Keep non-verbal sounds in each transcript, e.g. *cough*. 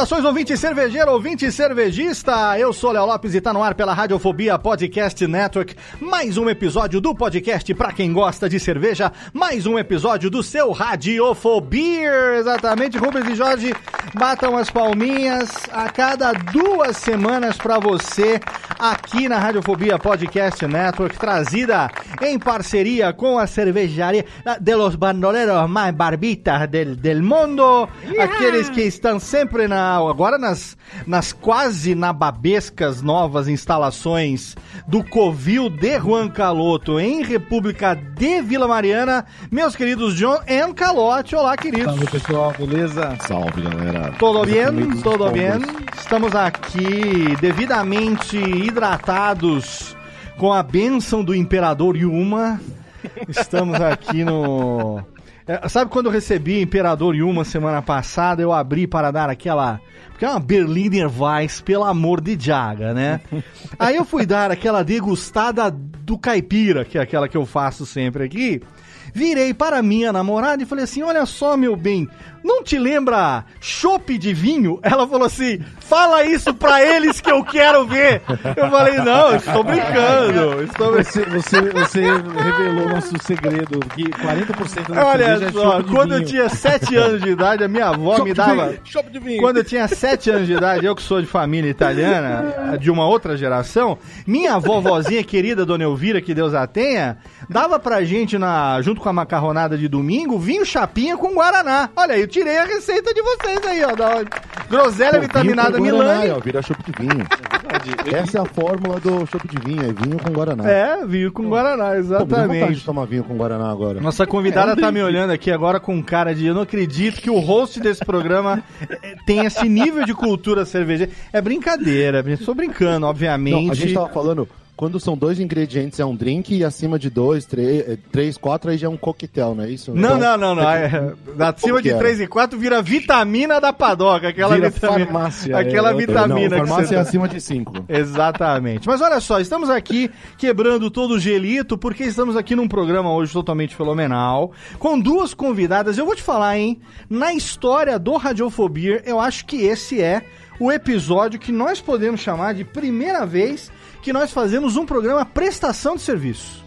Saudações, ouvinte cervejeiro, ouvinte cervejista. Eu sou Léo Lopes e tá no ar pela Radiofobia Podcast Network. Mais um episódio do podcast pra quem gosta de cerveja. Mais um episódio do seu Radiofobia. Exatamente, Rubens e Jorge batam as palminhas a cada duas semanas pra você aqui na Radiofobia Podcast Network, trazida em parceria com a cervejaria de los bandoleros mais barbitas del, del mundo. Aqueles que estão sempre na agora nas, nas quase nababescas novas instalações do Covil de Juan Caloto em República de Vila Mariana, meus queridos John e Calote. Olá, queridos. Salve pessoal, beleza? Salve galera. Todo bem? Todo bem? Estamos aqui devidamente hidratados com a bênção do Imperador Yuma. Estamos aqui no é, sabe quando eu recebi Imperador Yuma semana passada, eu abri para dar aquela. Porque é uma Berliner Weiss, pelo amor de Jaga, né? *laughs* Aí eu fui dar aquela degustada do caipira, que é aquela que eu faço sempre aqui. Virei para minha namorada e falei assim: Olha só, meu bem, não te lembra chope de vinho? Ela falou assim: fala isso pra eles que eu quero ver. Eu falei: não, estou brincando. Estou Você, você, você revelou nosso segredo: que 40% da Olha é só, de quando eu tinha 7 anos de idade, a minha avó Chope me dava. chope de vinho. Quando eu tinha 7 anos de idade, eu que sou de família italiana, de uma outra geração, minha avó, vozinha querida, dona Elvira, que Deus a tenha, dava pra gente, na, junto com a macarronada de domingo, vinho chapinha com guaraná. Olha aí, eu tirei a receita de vocês aí, ó. Da groselha Pô, vitaminada Milani. ó, vira chopp de vinho. Essa é a fórmula do chopp de vinho, é vinho com Guaraná. É, vinho com guaraná, Pô, me de exatamente. tomar vinho com Guaraná agora. Nossa convidada tá me olhando aqui agora com cara de eu não acredito que o host desse programa eh, tem esse nível de cultura cervejeira. É brincadeira, estou brincando, obviamente. Não, a gente tava falando, quando são dois ingredientes é um drink e acima de dois, três, eh, três quatro aí já é um coquetel, não é isso? Não, Então, não, não, não. É, acima que de era? 3 e 4 vira vitamina da padoca, aquela Vira vitamina. farmácia, aquela é vitamina Não, que farmácia é tá- acima de cinco. Exatamente. Mas olha só, estamos aqui quebrando todo o gelito, porque estamos aqui num programa hoje totalmente fenomenal, com duas convidadas. Eu vou te falar, hein? Na história do Radiofobia, eu acho que esse é o episódio que nós podemos chamar de primeira vez que nós fazemos um programa prestação de serviço.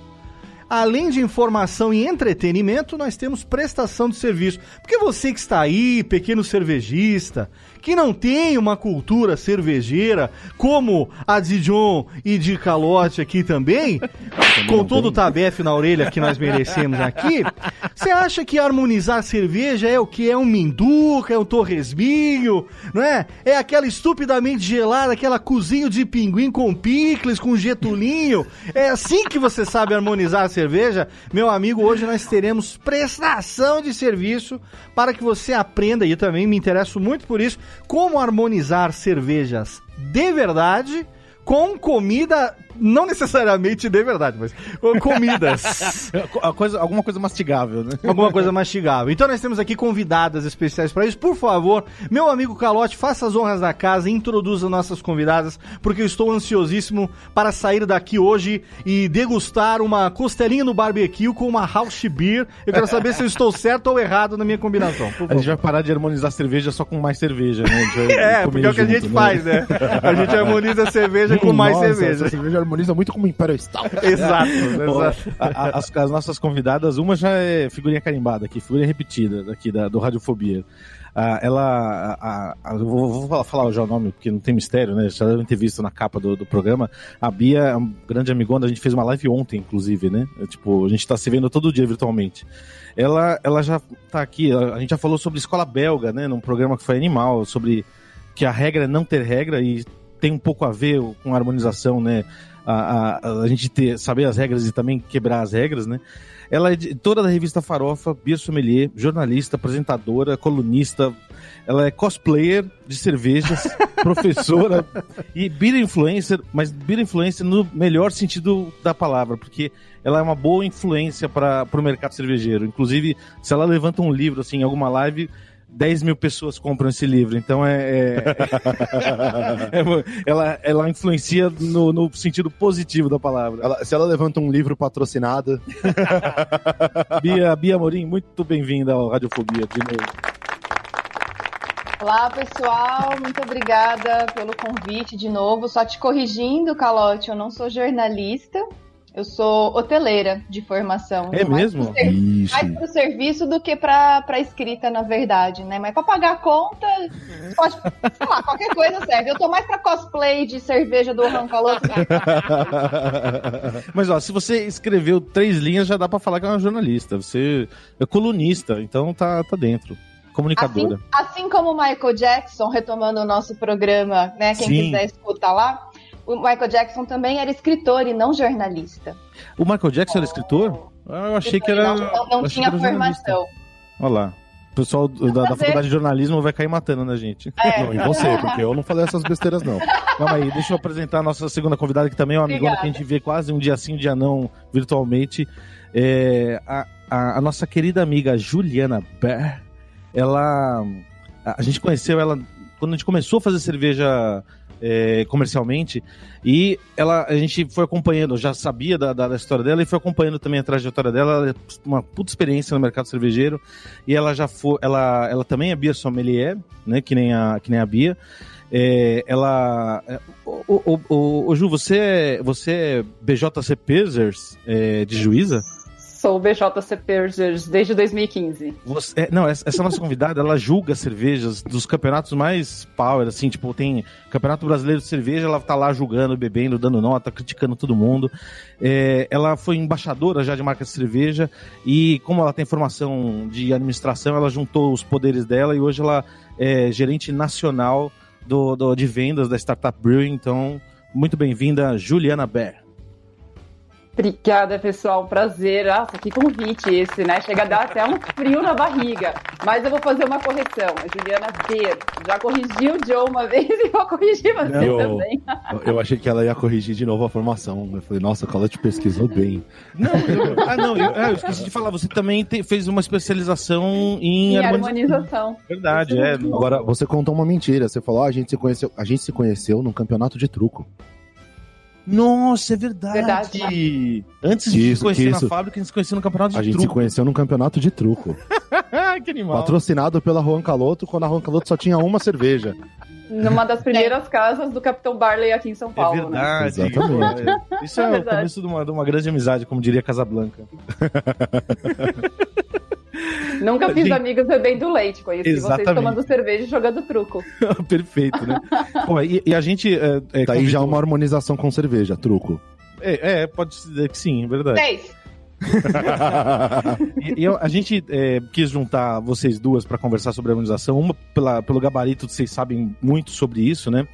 Além de informação e entretenimento, nós temos prestação de serviço. Porque você que está aí, pequeno cervejista, que não tem uma cultura cervejeira, como a de John e de Calote aqui também, *laughs* com todo o tabefe na orelha que nós merecemos aqui, você acha que harmonizar cerveja é o que? É um minduca, é um torresminho, não é? É aquela estupidamente gelada, aquela cozinho de pinguim com picles, com getulinho. É assim que você sabe harmonizar a cerveja? Meu amigo, hoje nós teremos prestação de serviço para que você aprenda, e eu também me interesso muito por isso, como harmonizar cervejas de verdade com comida, não necessariamente de verdade, mas com comidas. *laughs* A coisa, alguma coisa mastigável, né? Alguma coisa mastigável. Então nós temos aqui convidadas especiais para isso. Por favor, meu amigo Calote, faça as honras da casa introduza nossas convidadas, porque eu estou ansiosíssimo para sair daqui hoje e degustar uma costelinha no barbecue com uma house beer. Eu quero saber se eu estou certo ou errado na minha combinação. A gente vai parar de harmonizar cerveja só com mais cerveja, né? *laughs* É, porque é o que a junto, gente faz, né? A gente harmoniza a cerveja *laughs* com Hum, mais nossa, cerveja. Cerveja harmoniza muito como Imperial Stout. *laughs* Exato, exato. a- a- as, as nossas convidadas, uma já é figurinha carimbada aqui, figurinha repetida daqui da, do Radiofobia. Ah, ela. a- a- vou, vou falar, falar já o nome, porque não tem mistério, né? Já devem ter visto na capa do, do programa. A Bia é uma grande amigona, a gente fez uma live ontem, inclusive, né? É, tipo, a gente tá se vendo todo dia virtualmente. Ela, ela já tá aqui, a a gente já falou sobre escola belga, né? Num programa que foi animal, sobre que a regra é não ter regra e tem um pouco a ver com a harmonização, né? A, a, a gente ter, saber as regras e também quebrar as regras, né? Ela é editora da revista Farofa, Bia Sommelier, jornalista, apresentadora, colunista. Ela é cosplayer de cervejas, *laughs* professora e beer influencer, mas beer influencer no melhor sentido da palavra, porque ela é uma boa influência para o mercado cervejeiro. Inclusive, se ela levanta um livro assim, em alguma live, 10 mil pessoas compram esse livro. Então é. *laughs* é- é- ela, ela influencia no, no sentido positivo da palavra. Ela- se ela levanta um livro patrocinado, *laughs* Bia, Bia Morim, muito bem-vinda ao Radiofobia de novo. Olá, pessoal. Muito obrigada pelo convite de novo. Só te corrigindo, Calote, eu não sou jornalista. Eu sou hoteleira de formação. É mais mesmo? pro ser- Ixi. Mais para o serviço do que para a escrita, na verdade, né? Mas para pagar a conta, pode, sei lá, qualquer coisa serve. Eu tô mais para cosplay de cerveja do Juan Caloto. *laughs* Mas ó, se você escreveu três linhas, já dá pra falar que é uma jornalista. Você é colunista, então tá, tá dentro. Comunicadora. Assim como o Michael Jackson, retomando o nosso programa, né? Quem Sim. quiser escutar lá, o Michael Jackson também era escritor e não jornalista. O Michael Jackson era escritor? Ah, eu achei que era. Não, não, tinha era formação. Olha lá. O pessoal da, da faculdade de jornalismo vai cair matando na gente. É. não, e você, porque eu não falei essas besteiras, não. Calma aí, deixa eu apresentar a nossa segunda convidada, que também é uma amigona Obrigada. que a gente vê quase um dia sim, um dia não, virtualmente. É, a, a- a nossa querida amiga Juliana Ber, ela. A, a gente conheceu ela quando a gente começou a fazer cerveja é, comercialmente e ela, a gente foi acompanhando, já sabia da, da- da história dela e foi acompanhando também a trajetória dela, ela é uma puta experiência no mercado cervejeiro e ela já foi, ela, ela também é Bia Sommelier, né, que nem a, que nem a Bia. É, ela. é, O, o, o Ju, você é, você é BJC Pesers é, de Juíza? Sou BJC Purgers desde 2015. Você, é, não, essa, essa nossa convidada, ela julga cervejas dos campeonatos mais power, assim, tipo, tem Campeonato Brasileiro de Cerveja, ela tá lá julgando, bebendo, dando nota, criticando todo mundo. É, ela foi embaixadora já de marca de cerveja e como ela tem formação de administração, ela juntou os poderes dela e hoje ela é gerente nacional do, do- de vendas da Startup Brewing, então muito bem-vinda, Juliana Ber. Obrigada, pessoal. Prazer. Nossa, que convite esse, né? Chega a dar até um frio na barriga. Mas eu vou fazer uma correção. A Juliana Ber já corrigiu o Joe uma vez e vou corrigir você Eu- também. Eu achei que ela ia corrigir de novo a formação. Eu falei, nossa, a te pesquisou bem. Não, eu, ah, não, eu, ah, eu esqueci de falar, você também te- fez uma especialização em, Em harmonização. harmonização. Verdade, é. Agora, você contou uma mentira. Você falou, ah, a gente se conheceu, a gente se conheceu num campeonato de truco. Nossa, é verdade. Verdade. Antes de Isso, se conhecer que na fábrica, a gente se conheceu no campeonato de A gente se truco. conheceu num campeonato de truco. *laughs* que animal. Patrocinado pela Juan Caloto, quando a Juan Caloto só tinha uma cerveja. Numa das *laughs* primeiras casas do Capitão Barley aqui em São É Paulo, né? verdade. Exatamente. É. Isso é, *laughs* É o começo de uma, de uma grande amizade, como diria Casablanca. Nunca fiz Gente. amigos bebendo leite. Conheci Exatamente. vocês tomando cerveja e jogando truco. *laughs* Perfeito, né? Pô, e, e a gente. É, é, Tá aí já uma harmonização com cerveja, truco. É, é, pode dizer que sim, é verdade. Seis. *laughs* E, e eu- a gente é, quis juntar vocês duas para conversar sobre a harmonização, uma pela, pelo gabarito, vocês sabem muito sobre isso, né?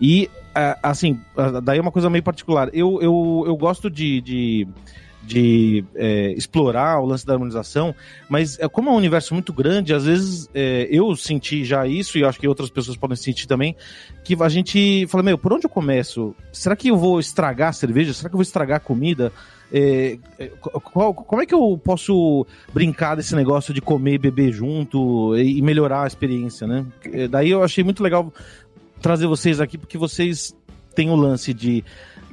E, ah, assim, ah, daí é uma coisa meio particular. Eu, eu, eu gosto de, de, de, é, explorar o lance da harmonização, mas é, como é um universo muito grande, às vezes é, eu senti já isso, e acho que outras pessoas podem sentir também, que a gente fala, meu, por onde eu começo? Será que eu vou estragar a cerveja? Será que eu vou estragar a comida? É, é, qual- como é que eu posso brincar desse negócio de comer e beber junto e, e melhorar a experiência, né? É, Daí eu achei muito legal trazer vocês aqui, porque vocês têm o lance de,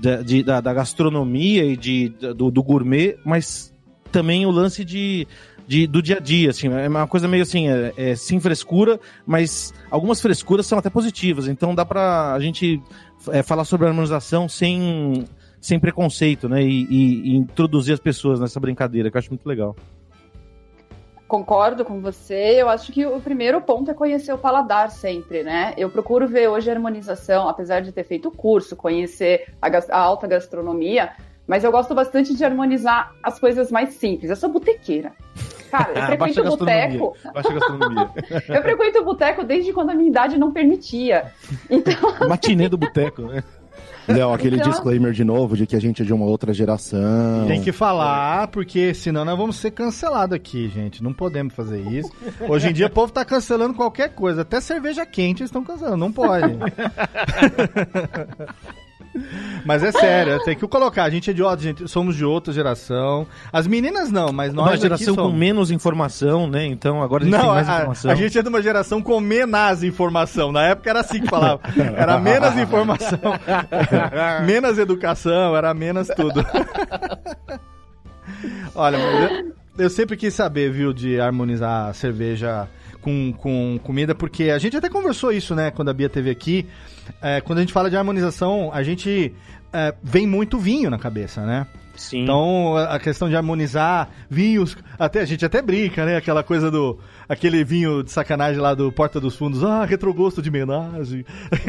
de- de- da, da gastronomia e de, do, do gourmet, mas também o lance de, de- do dia a dia, assim, é uma coisa meio assim, é, é sem frescura, mas algumas frescuras são até positivas, então dá pra a gente é, falar sobre a harmonização sem sem preconceito, né? E, e- e introduzir as pessoas nessa brincadeira, que eu acho muito legal. Concordo com você. Eu acho que o primeiro ponto é conhecer o paladar sempre, né? Eu procuro ver hoje a harmonização, apesar de ter feito o curso, conhecer a, a alta gastronomia, mas eu gosto bastante de harmonizar as coisas mais simples. Eu sou botequeira. Cara, eu Ah, frequento gastronomia. boteco. Baixa gastronomia. *laughs* Eu frequento boteco desde quando a minha idade não permitia. *laughs* Então, Matinê do boteco, né? *laughs* Léo, aquele Então- disclaimer de novo de que a gente é de uma outra geração. Tem que falar, porque senão nós vamos ser cancelados aqui, gente. Não podemos fazer isso. Hoje em dia o povo tá cancelando qualquer coisa. Até cerveja quente eles estão cancelando. Não pode. *laughs* Mas é sério, tem que colocar. A gente é de outra, gente, somos de outra geração. As meninas não, mas nós Uma geração com menos informação, né? Então agora a gente tem Não, mais a, informação. a gente é de uma geração com menos informação. Na época era assim que falava. Era menos informação, *laughs* menos educação, era menos tudo. *laughs* Olha, eu, eu sempre quis saber, viu, de harmonizar a cerveja com, com comida, porque a gente até conversou isso, né, quando a Bia teve aqui. É, quando a gente fala de harmonização, a gente é, vem muito vinho na cabeça, né? Sim. Então, a questão de harmonizar vinhos, até a gente até brinca, né? Aquela coisa do aquele vinho de sacanagem lá do Porta dos Fundos, ah, retrogosto de homenagem. *laughs*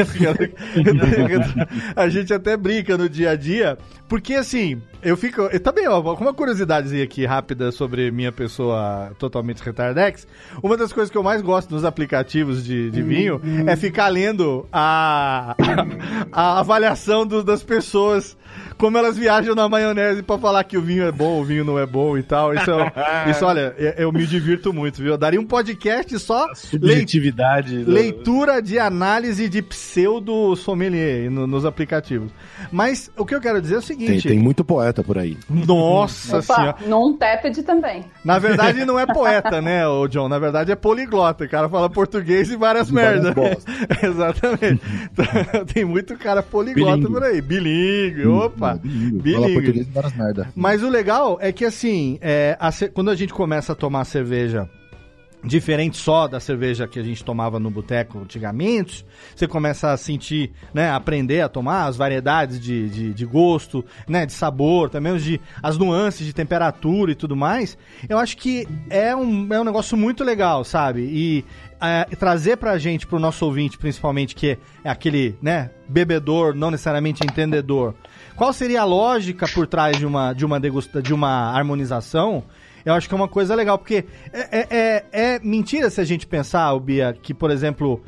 a gente até brinca no dia a dia, porque assim, eu fico, eu também, ó, uma curiosidadezinha aqui rápida sobre minha pessoa totalmente retardex. Uma das coisas que eu mais gosto nos aplicativos de, de vinho é ficar lendo a, *coughs* a avaliação do- das pessoas como elas viajam na maionese pra falar que o vinho é bom, o vinho não é bom e tal. Isso, é- isso olha, eu, eu me divirto muito, viu? Eu daria um podcast só Subjetividade. do- leitura de análise de pseudo sommelier no- nos aplicativos. Mas o que eu quero dizer é o Tem, seguinte. tem muito poeta por aí. Nossa senhora. opa, num teped também. Na verdade, *laughs* não é poeta, né, o John? Na verdade, é poliglota. O cara fala português e várias Várias merdas. *laughs* Exatamente. Então, *laughs* Tem muito cara poliglota Bilingue. por aí. Bilingue, opa. Bilingue. Fala português e várias merda. Mas o legal é que, assim, é, a ce- quando a gente começa a tomar cerveja diferente só da cerveja que a gente tomava no boteco antigamente, você começa a sentir, né, aprender a tomar as variedades de, de, de gosto, né, de sabor, também de, as nuances de temperatura e tudo mais, eu acho que é um, é um negócio muito legal, sabe? E é, trazer pra gente, pro nosso ouvinte, principalmente, que é aquele, né, bebedor, não necessariamente entendedor, qual seria a lógica por trás de uma, de uma degusta, de uma harmonização? Eu acho que é uma coisa legal, porque é, é, é- é mentira se a gente pensar, Bia, que, por exemplo,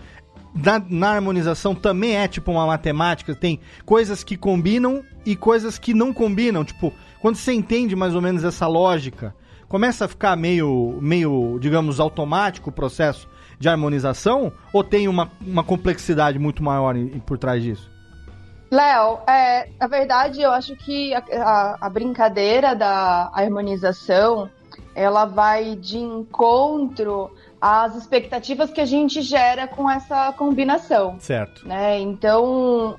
na, na harmonização também é tipo uma matemática, tem coisas que combinam e coisas que não combinam. Tipo, quando você entende mais ou menos essa lógica, começa a ficar meio, meio digamos, automático o processo de harmonização, ou tem uma, uma complexidade muito maior em- por trás disso? Léo, é, na verdade, eu acho que a, a- a brincadeira da harmonização ela vai de encontro às expectativas que a gente gera com essa combinação. Certo. né? Então,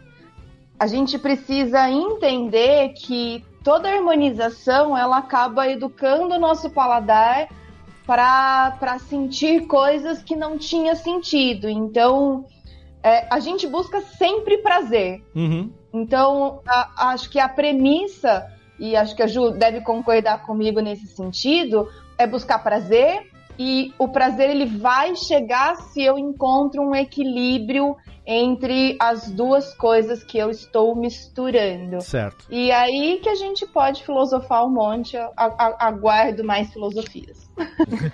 a gente precisa entender que toda harmonização ela acaba educando o nosso paladar para sentir coisas que não tinha sentido. Então, é, a gente busca sempre prazer. Uhum. Então, a- acho que a premissa, e acho que a Ju deve concordar comigo nesse sentido, é buscar prazer. E o prazer ele vai chegar se eu encontro um equilíbrio entre as duas coisas que eu estou misturando. Certo. E aí que a gente pode filosofar um monte, aguardo mais filosofias.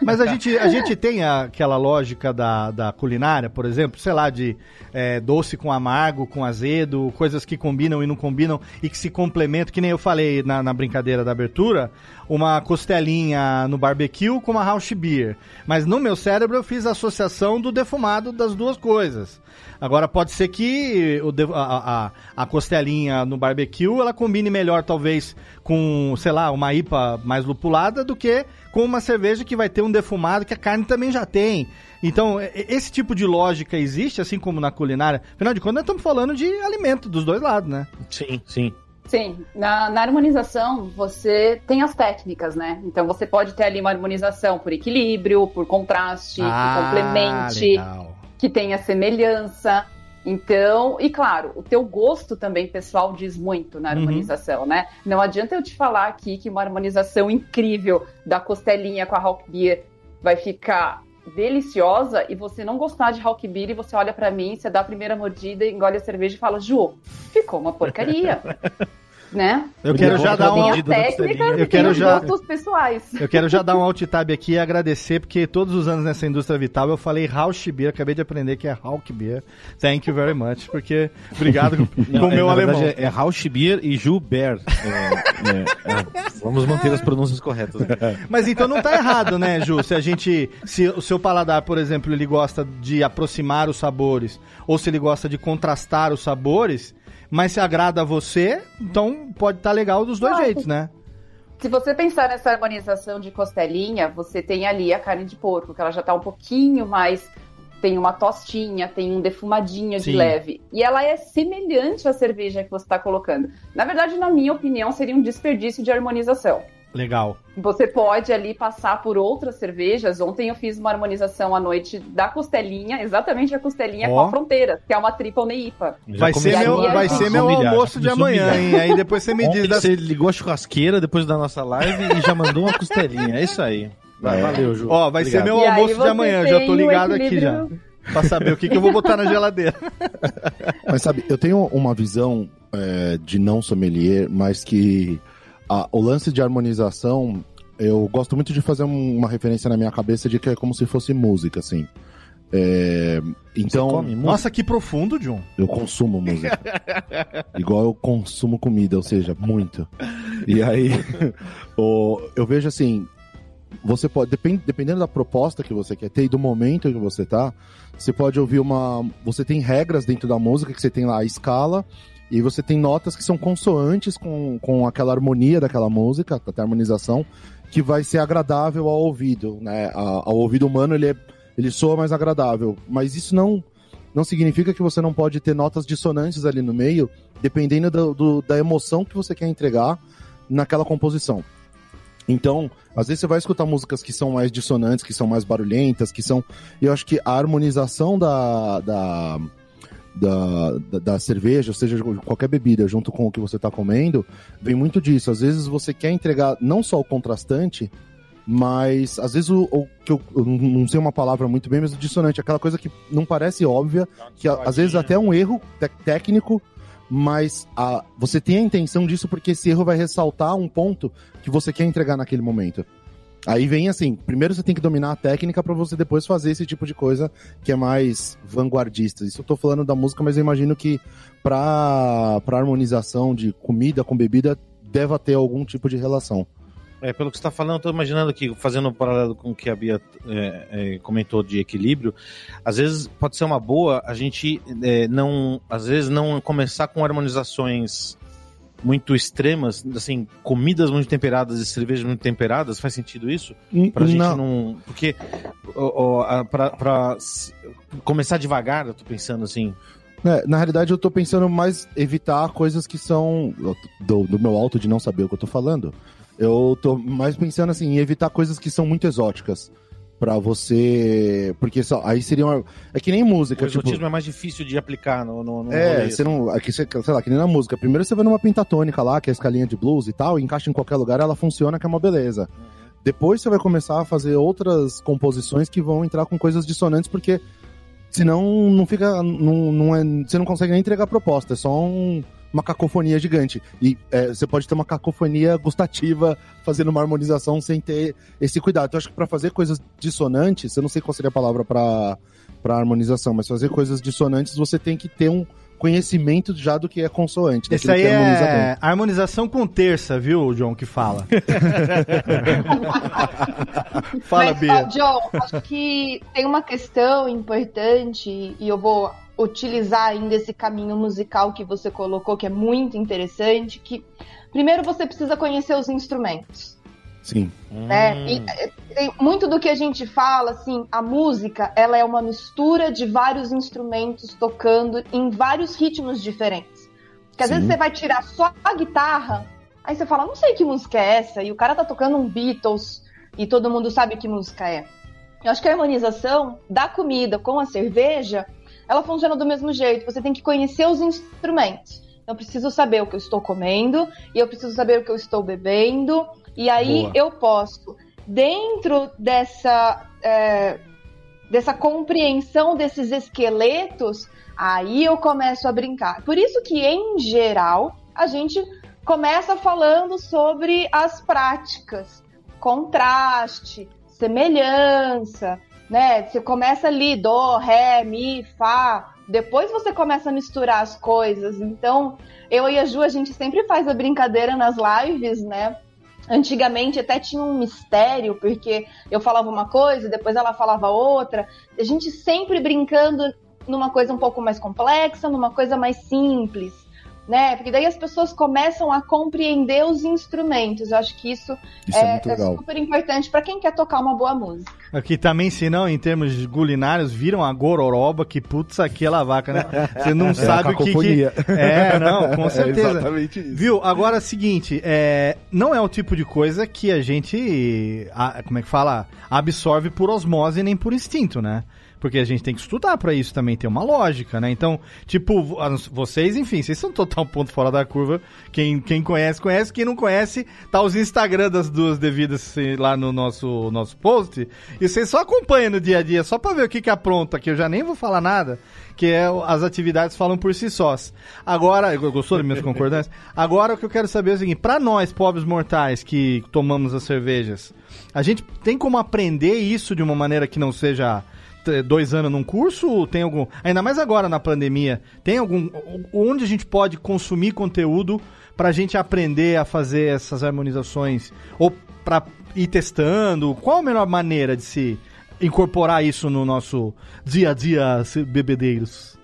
Mas a gente, a gente tem aquela lógica da, da culinária, por exemplo, sei lá, de é, doce com amargo, com azedo, coisas que combinam e não combinam e que se complementam, que nem eu falei na, na brincadeira da abertura, uma costelinha no barbecue com uma house beer. Mas no meu cérebro eu fiz a associação do defumado das duas coisas. Agora pode ser que o a, a, a costelinha no barbecue ela combine melhor, talvez, com, sei lá, uma IPA mais lupulada do que com uma cerveja que vai ter um defumado que a carne também já tem. Então, esse tipo de lógica existe, assim como na culinária. Afinal de contas, nós estamos falando de alimento dos dois lados, né? Sim, sim. Sim, na, na harmonização você tem as técnicas, né? Então você pode ter ali uma harmonização por equilíbrio, por contraste, que complemente, Ah, legal. que tenha semelhança. Então, e claro, o teu gosto também pessoal diz muito na Uhum. harmonização, né? Não adianta eu te falar aqui que uma harmonização incrível da costelinha com a Hulk Beer vai ficar deliciosa e você não gostar de Hulk Beer e você olha pra mim, você dá a primeira mordida, engole a cerveja e fala, Ju, ficou uma porcaria. *laughs* né? Eu quero já dar um. técnica. Eu quero já- gostos pessoais. Eu quero já dar um alt tab aqui e agradecer, porque todos os anos nessa indústria vital eu falei Rausch Beer, acabei de aprender que é Hulk Beer. Thank you very much, porque obrigado com *laughs* o é, meu na alemão. verdade, é, é Rausch Beer e Gilbert. É, é, é. Vamos manter as pronúncias corretas. Mas então não tá errado, né, Ju? Se a gente. Se o seu paladar, por exemplo, ele gosta de aproximar os sabores, ou se ele gosta de contrastar os sabores, mas se agrada a você, então pode estar legal dos dois jeitos, né? Se você pensar nessa harmonização de costelinha, você tem ali a carne de porco, que ela já tá um pouquinho mais. Tem uma tostinha, tem um defumadinho de Sim. leve. E ela é semelhante à cerveja que você está colocando. Na verdade, na minha opinião, seria um desperdício de harmonização. Legal. Você pode ali passar por outras cervejas. Ontem eu fiz uma harmonização à noite da costelinha, exatamente a costelinha Ó. com a fronteira, que é uma triple neipa. Já Vai ser, meu, vai ser meu humilhar, almoço de amanhã, hein? Aí depois você me diz das Você ligou a churrasqueira depois da nossa live e já mandou uma costelinha. É isso aí. Vai, É. Valeu, Ju. Ó, vai ser Obrigado. meu E almoço de amanhã, já tô ligado aqui já. Pra saber o que, que eu vou botar na geladeira. Mas sabe, eu tenho uma visão é, de não sommelier, mas que a- o lance de harmonização, eu gosto muito de fazer um- uma referência na minha cabeça de que é como se fosse música, assim. É, então? Nossa, que profundo, John. eu consumo música. *laughs* Igual eu consumo comida, ou seja, muito. E aí, *laughs* o- eu vejo assim, você pode, depend, dependendo da proposta que você quer ter e do momento que você tá, você pode ouvir uma. Você tem regras dentro da música, que você tem lá a escala, e você tem notas que são consoantes com, com aquela harmonia daquela música, até harmonização, que vai ser agradável ao ouvido, né? A- ao ouvido humano ele, é, ele soa mais agradável. Mas isso não, não significa que você não pode ter notas dissonantes ali no meio, dependendo do- do- da emoção que você quer entregar naquela composição. Então, às vezes você vai escutar músicas que são mais dissonantes, que são mais barulhentas, que são. Eu acho que a harmonização da, da, da, da, da cerveja, ou seja, qualquer bebida, junto com o que você está comendo, vem muito disso. Às vezes você quer entregar não só o contrastante, mas às vezes o, o que eu, eu não sei uma palavra muito bem, mas o dissonante, aquela coisa que não parece óbvia, que a- às vezes até é um erro técnico, mas a, você tem a intenção disso porque esse erro vai ressaltar um ponto que você quer entregar naquele momento. Aí vem assim, primeiro você tem que dominar a técnica para você depois fazer esse tipo de coisa que é mais vanguardista. Isso eu tô falando da música, mas eu imagino que pra, pra harmonização de comida com bebida deva ter algum tipo de relação. É, pelo que você está falando, eu tô imaginando aqui, fazendo um paralelo com o que a Bia é, é, comentou de equilíbrio, às vezes pode ser uma boa a gente é, não, às vezes não começar com harmonizações muito extremas, assim, comidas muito temperadas e cervejas muito temperadas, faz sentido isso? Pra gente Não. não... Porque ó, ó, pra, pra começar devagar, eu tô pensando assim, É, na realidade, eu tô pensando mais evitar coisas que são. Do, do meu alto de não saber o que eu tô falando. Eu tô mais pensando assim, em evitar coisas que são muito exóticas. Pra você. Porque só, aí seria uma. É que nem o música. Tipo, exotismo é mais difícil de aplicar no, no, no é, você assim. não. Aqui você, sei lá, que nem na música. Primeiro você vai numa pentatônica lá, que é a escalinha de blues e tal, encaixa em qualquer lugar, ela funciona, que é uma beleza. Depois você vai começar a fazer outras composições que vão entrar com coisas dissonantes, porque senão não fica. Não, não é, você não consegue nem entregar a proposta, é só um- uma cacofonia gigante. E é, você pode ter uma cacofonia gustativa fazendo uma harmonização sem ter esse cuidado. Então, acho que para fazer coisas dissonantes, eu não sei qual seria a palavra para para harmonização, mas fazer coisas dissonantes você tem que ter um conhecimento já do que é consoante. Esse daquilo aí que harmoniza bem. é harmonização com terça, viu, John, que fala. *laughs* fala, Mas, ó, Bia. John, acho que tem uma questão importante e eu vou utilizar ainda esse caminho musical que você colocou, que é muito interessante, que primeiro você precisa conhecer os instrumentos, Sim. né? Hum. E, eh, tem muito do que a gente fala, assim, a música, ela é uma mistura de vários instrumentos tocando em vários ritmos diferentes. Porque às Sim. vezes você vai tirar só a guitarra, aí você fala, não sei que música é essa, e o cara tá tocando um Beatles, e todo mundo sabe que música é. Eu acho que a harmonização da comida com a cerveja, ela funciona do mesmo jeito. Você tem que conhecer os instrumentos. Então, eu preciso saber o que eu estou comendo e eu preciso saber o que eu estou bebendo. E aí Boa. eu posso, dentro dessa, é, dessa compreensão desses esqueletos, aí eu começo a brincar. Por isso que, em geral, a gente começa falando sobre as práticas, contraste, semelhança, né? Você começa ali, dó, ré, mi, fá, depois você começa a misturar as coisas. Então, eu e a Ju, a gente sempre faz a brincadeira nas lives, né? Antigamente até tinha um mistério, porque eu falava uma coisa, depois ela falava outra. A gente sempre brincando numa coisa um pouco mais complexa, numa coisa mais simples, né? Porque daí as pessoas começam a compreender os instrumentos. Eu acho que isso, Isso é, é, é super importante para quem quer tocar uma boa música. Aqui também, se não, em termos de culinários, viram a gororoba, que putz, aquela vaca, né? Você não *laughs* sabe o que, que. É, não, com *laughs* certeza. É exatamente isso. Viu? Agora, seguinte, é, não é o tipo de coisa que a gente, a- como é que fala, absorve por osmose nem por instinto, né? Porque a gente tem que estudar pra isso também, tem uma lógica, né? Então, tipo, vocês, enfim, vocês são total ponto fora da curva. Quem, quem conhece, conhece. Quem não conhece, tá os Instagram das duas devidas lá no nosso, nosso post. E vocês só acompanham no dia a dia, só pra ver o que que apronta, que eu já nem vou falar nada, que é as atividades falam por si sós. Agora, gostou das minhas concordâncias? Agora o que eu quero saber é o seguinte, pra nós, pobres mortais que tomamos as cervejas, a gente tem como aprender isso de uma maneira que não seja dois anos num curso? Tem algum. Ainda mais agora na pandemia, tem algum. Onde a gente pode consumir conteúdo pra gente aprender a fazer essas harmonizações? Ou pra ir testando? Qual a melhor maneira de se incorporar isso no nosso dia a dia, bebedeiros?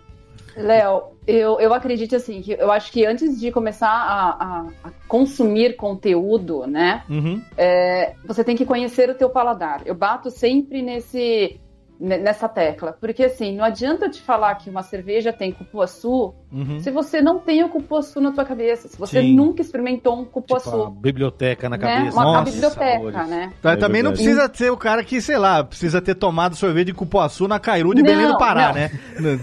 Léo, eu, eu acredito assim, que eu acho que antes de começar a, a- a consumir conteúdo, né, Uhum. é, você tem que conhecer o teu paladar. Eu bato sempre nesse ne- nessa tecla, porque assim, não adianta eu te falar que uma cerveja tem cupuaçu Uhum. se você não tem o cupuaçu na tua cabeça, se você Sim. nunca experimentou um cupuaçu. Tipo, a biblioteca na né? cabeça. Uma Nossa, biblioteca, sabores. né? Tá, É também não precisa ser o cara que, sei lá, precisa ter tomado sorvete de cupuaçu na Cairu de Belém do Não, Pará, não. né?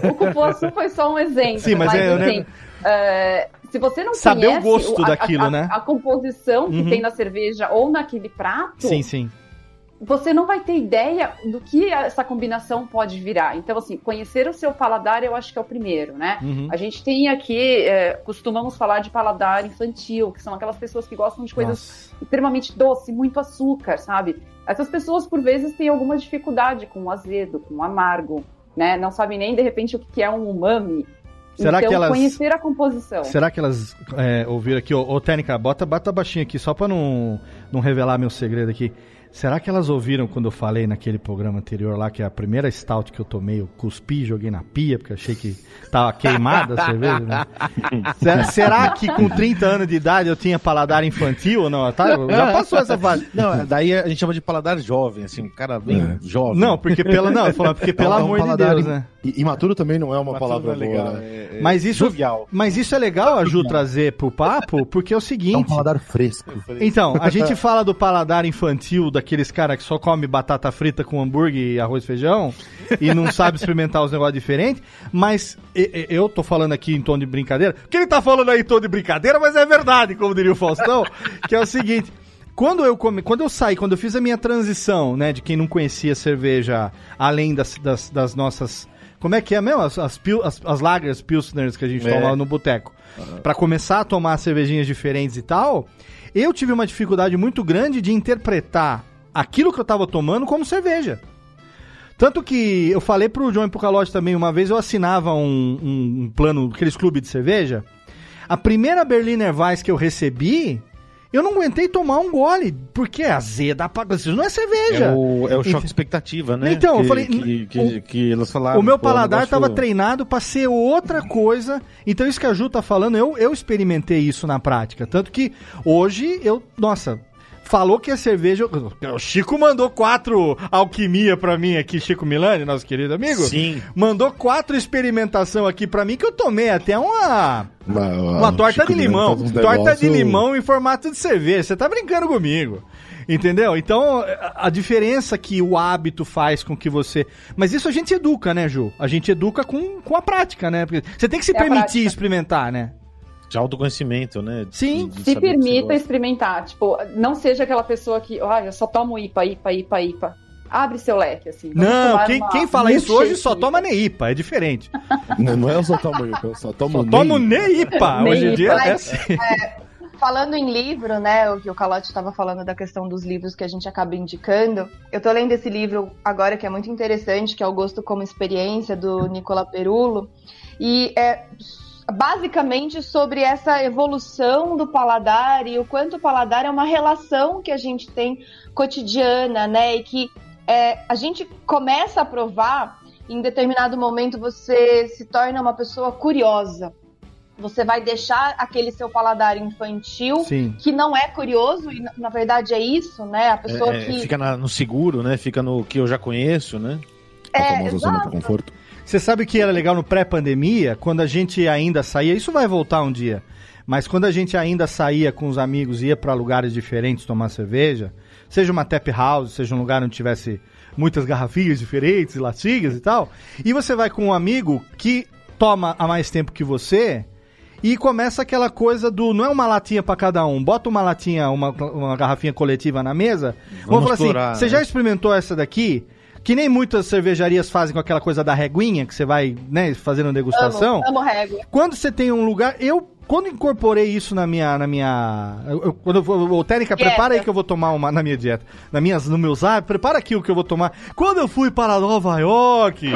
O cupuaçu foi só um exemplo. Sim, mas é, né? assim, é, se você não Saber o gosto a- daquilo, a, né? A composição que Uhum. tem na cerveja ou naquele prato, Sim, sim. Você não vai ter ideia do que essa combinação pode virar. Então, assim, conhecer o seu paladar eu acho que é o primeiro, né? Uhum. A gente tem aqui, é, costumamos falar de paladar infantil, que são aquelas pessoas que gostam de coisas Nossa. extremamente doce, muito açúcar, sabe? Essas pessoas, por vezes, têm alguma dificuldade com o azedo, com o amargo, né? Não sabem nem, de repente, o que é um umami. Será então, que elas- conhecer a composição. Será que elas é, ouviram aqui? Ô, ô Técnica, bota, bota baixinho aqui, só pra não, não revelar meu segredo aqui. Será que elas ouviram quando eu falei naquele programa anterior lá, que a primeira stout que eu tomei, eu cuspi e joguei na pia, porque achei que tava queimada a cerveja, né? *laughs* será, será que com 30 anos de idade eu tinha paladar infantil ou não? Tá, já passou essa fase. Não, daí a gente chama de paladar jovem, assim, um cara bem É. jovem. Não, porque pela, não, porque pelo É um amor de Deus, im- né? Imaturo também não é uma palavra é boa. legal. né? É, é Mas isso, jovial. mas isso é legal a Ju trazer pro papo, porque é o É um seguinte... paladar fresco. Então, a gente *laughs* fala do paladar infantil daqueles caras que só come batata frita com hambúrguer e arroz e feijão e não sabe experimentar os negócios diferentes, mas e- e- eu tô falando aqui em tom de brincadeira. Quem tá falando aí em tom de brincadeira, mas é verdade, como diria o Faustão, que é o seguinte. Quando eu, come, quando eu saí, quando eu fiz a minha transição, né, de quem não conhecia cerveja, além das, das, das nossas. Como é que é mesmo? As, as, pil- as, as lagers pilsners que a gente É. toma lá no boteco. Pra começar a tomar cervejinhas diferentes e tal, eu tive uma dificuldade muito grande de interpretar aquilo que eu tava tomando como cerveja. Tanto que eu falei pro João pro Calote também, uma vez eu assinava um, um, um plano, aqueles clubes de cerveja. A primeira Berliner Weiss que eu recebi, eu não aguentei tomar um gole, porque azeda, pra- isso não é cerveja. É o, é o choque de expectativa, né? Então, eu que, falei, Que, que, que elas falaram. O meu paladar negócio- estava treinado para ser outra coisa. Então, isso que a Ju tá falando, eu, eu experimentei isso na prática. Tanto que hoje eu. Nossa. Falou que a cerveja. O Chico mandou quatro alquimia pra mim aqui, Chico Milani, nosso querido amigo. Sim. Mandou quatro experimentação aqui pra mim que eu tomei até uma. Uma, Uma torta Chico de limão. Torta de negócio- limão em formato de cerveja. Você tá brincando comigo. Entendeu? Então, a, diferença que o hábito faz com que você. Mas isso a gente educa, né, Ju? A gente educa com, com a prática, né? Porque você tem que se É permitir experimentar, né? De autoconhecimento, né? De- Sim. de Se que você permita experimentar. Tipo, não seja aquela pessoa que, ah, eu só tomo IPA, IPA, IPA, IPA. Abre seu leque, assim. Não, quem, uma quem fala isso hoje só toma Neipa, é diferente. *laughs* Não, não é eu só tomo IPA, eu só tomo Só toma nem- Neipa. Hoje em dia é assim. Falando em livro, né, o que o Calote estava falando da questão dos livros que a gente acaba indicando, eu tô lendo esse livro agora que é muito interessante, que é O Gosto como Experiência, do Nicola Perulo, e é basicamente sobre essa evolução do paladar e o quanto o paladar é uma relação que a gente tem cotidiana, né, e que é, a gente começa a provar, em determinado momento você se torna uma pessoa curiosa. Você vai deixar aquele seu paladar infantil, Sim. que não é curioso, e na- verdade é isso, né? A pessoa É, é, que. Fica na- no seguro, né? Fica no que eu já conheço, né? A É, famosa zona exato. de conforto. Você sabe que era legal no pré-pandemia, quando a gente ainda saía, isso vai voltar um dia, mas quando a gente ainda saía com os amigos e ia para lugares diferentes tomar cerveja, seja uma tap house, seja um lugar onde tivesse muitas garrafinhas diferentes, latinhas e tal, e você vai com um amigo que toma há mais tempo que você e começa aquela coisa do não é uma latinha para cada um, bota uma latinha, uma, uma garrafinha coletiva na mesa, vamos, falar assim, você né? já experimentou essa daqui? Que nem muitas cervejarias fazem com aquela coisa da reguinha, que você vai, né, fazendo degustação. Amo, amo régua. Quando você tem um lugar, eu quando incorporei isso na minha na minha, eu, quando eu ô, Técnica, Dieta. prepara aí que eu vou tomar uma na minha dieta, na minhas no meus hábitos, prepara aqui o que eu vou tomar. Quando eu fui para Nova York,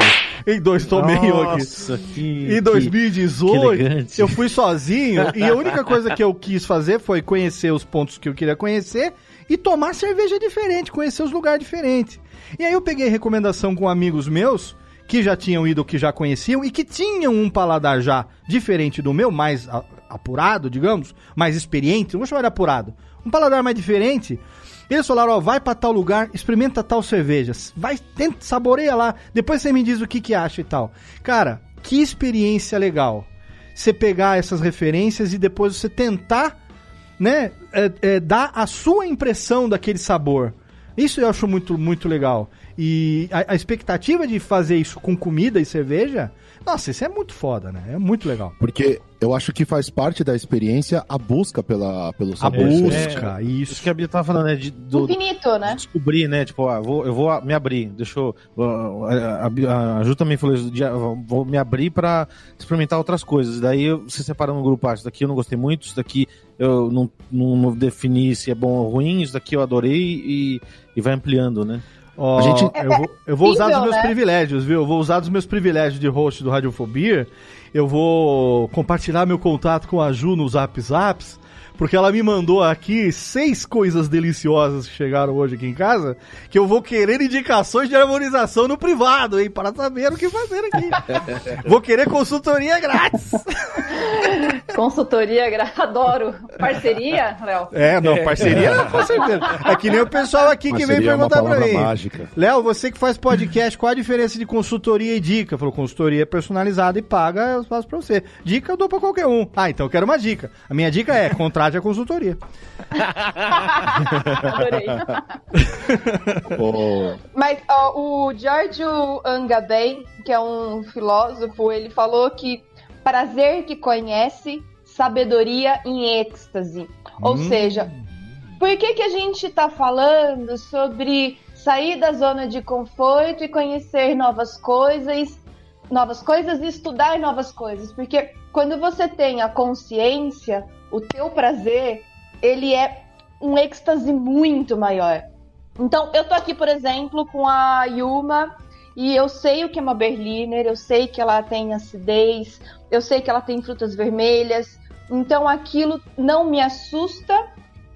em dois tomei aqui. Nossa, que... Em 2018, que eu fui sozinho e a única coisa que eu quis fazer foi conhecer os pontos que eu queria conhecer e tomar cerveja diferente, conhecer os lugares diferentes. E aí eu peguei recomendação com amigos meus que já tinham ido, que já conheciam e que tinham um paladar já diferente do meu, mais apurado, digamos, mais experiente, vou chamar de apurado, um paladar mais diferente. Eles falaram, ó, vai pra tal lugar, experimenta tal cerveja, vai, tenta, saboreia lá, depois você me diz o que que acha e tal. Cara, que experiência legal. Você pegar essas referências e depois você tentar, né, é, é, dar a sua impressão daquele sabor. Isso eu acho muito, muito legal. E a, a expectativa de fazer isso com comida e cerveja, nossa, isso é muito foda, né? É muito legal. Porque eu acho que faz parte da experiência a busca pela, pelo A sabor. busca, Isso isso. que a Bia tava falando, né? De, do, Infinito, né? de descobrir, né? Tipo, ah, vou, eu vou me abrir. Deixa eu. A, a, a Ju também falou isso. de, ah, vou me abrir pra experimentar outras coisas. Daí eu- você separa no grupo, ah, isso daqui eu não gostei muito, isso daqui eu não, não, não defini se é bom ou ruim, isso daqui eu adorei e, e vai ampliando, né? Ó, A gente- eu, vou, eu vou usar dos meus né? privilégios, viu? Eu vou usar dos meus privilégios de host do Radiofobia. Eu vou compartilhar meu contato com a Ju no Zap Zaps, porque ela me mandou aqui seis coisas deliciosas que chegaram hoje aqui em casa, que eu vou querer indicações de harmonização no privado, hein? Para saber o que fazer aqui. *laughs* vou querer consultoria grátis. *laughs* Consultoria, gra- adoro. Parceria, Léo? É, não, parceria não, com certeza. É que nem o pessoal aqui que vem uma perguntar pra palavra mim. mágica. Léo, você que faz podcast, qual a diferença de consultoria e dica? Falou, consultoria é personalizada e paga, eu faço pra você. Dica eu dou pra qualquer um. Ah, então eu quero uma dica. A minha dica é, contrate a consultoria. Adorei. *laughs* Mas ó, o Giorgio Agamben, que é um filósofo, ele falou que prazer que conhece, sabedoria em êxtase. Ou seja, por que, que a gente está falando sobre sair da zona de conforto e conhecer novas coisas, novas coisas e estudar novas coisas? Porque quando você tem a consciência, o teu prazer, ele é um êxtase muito maior. Então, eu tô aqui, por exemplo, com a Yuma e eu sei o que é uma Berliner, eu sei que ela tem acidez, eu sei que ela tem frutas vermelhas. Então, aquilo não me assusta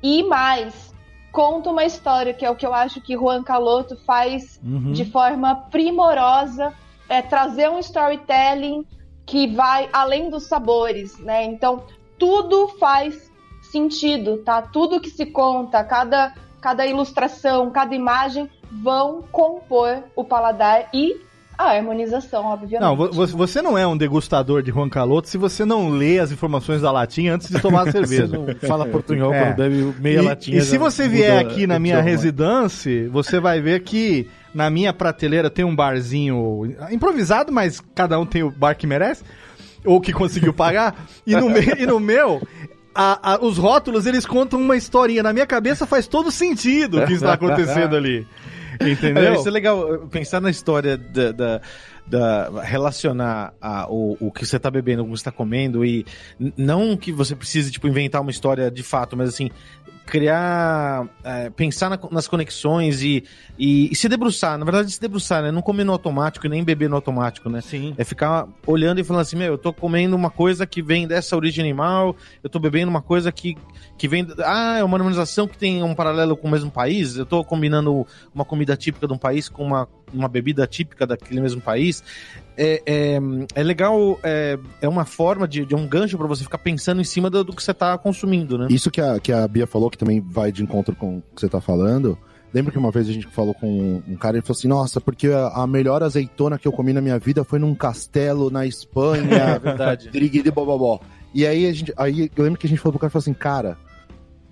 e mais, conta uma história, que é o que eu acho que Juan Caloto faz Uhum. de forma primorosa, é trazer um storytelling que vai além dos sabores, né? Então, tudo faz sentido, tá? Tudo que se conta, cada, cada ilustração, cada imagem vão compor o paladar e A harmonização, obviamente. Não, vo- vo- você não é um degustador de Juan Caloto se você não lê as informações da latinha antes de tomar a *laughs* Você cerveja. não fala portunhol É. quando bebe meia E, latinha. e se você vier aqui na minha residência, você vai ver que na minha prateleira tem um barzinho improvisado, mas cada um tem o bar que merece, ou que conseguiu pagar. E no, me- e no meu, a- a- os rótulos eles contam uma historinha. Na minha cabeça faz todo sentido o que está acontecendo ali. Entendeu? É, isso é legal, pensar na história da. da- da- relacionar a- o, o que você tá bebendo com o que você tá comendo e não que você precise tipo inventar uma história de fato, mas assim criar, é, pensar na- nas conexões e, e, e se debruçar, na verdade se debruçar, né? Não comer no automático e nem beber no automático, né? Sim. É ficar olhando e falando assim, meu, eu tô comendo uma coisa que vem dessa origem animal, eu tô bebendo uma coisa que, que vem. Ah, é uma harmonização que tem um paralelo com o mesmo país, eu tô combinando uma comida típica de um país com uma, uma bebida típica daquele mesmo país. É, é, é legal, é, é uma forma de, de um gancho pra você ficar pensando em cima do, do que você tá consumindo, né? Isso que a, que a Bia falou, que também vai de encontro com o que você tá falando. Lembra que uma vez a gente falou com um cara e ele falou assim: Nossa, porque a, melhor azeitona que eu comi na minha vida foi num castelo na Espanha. *laughs* É verdade. Dirigui bobobó. E aí, a gente, aí eu lembro que a gente falou pro cara falou assim: Cara,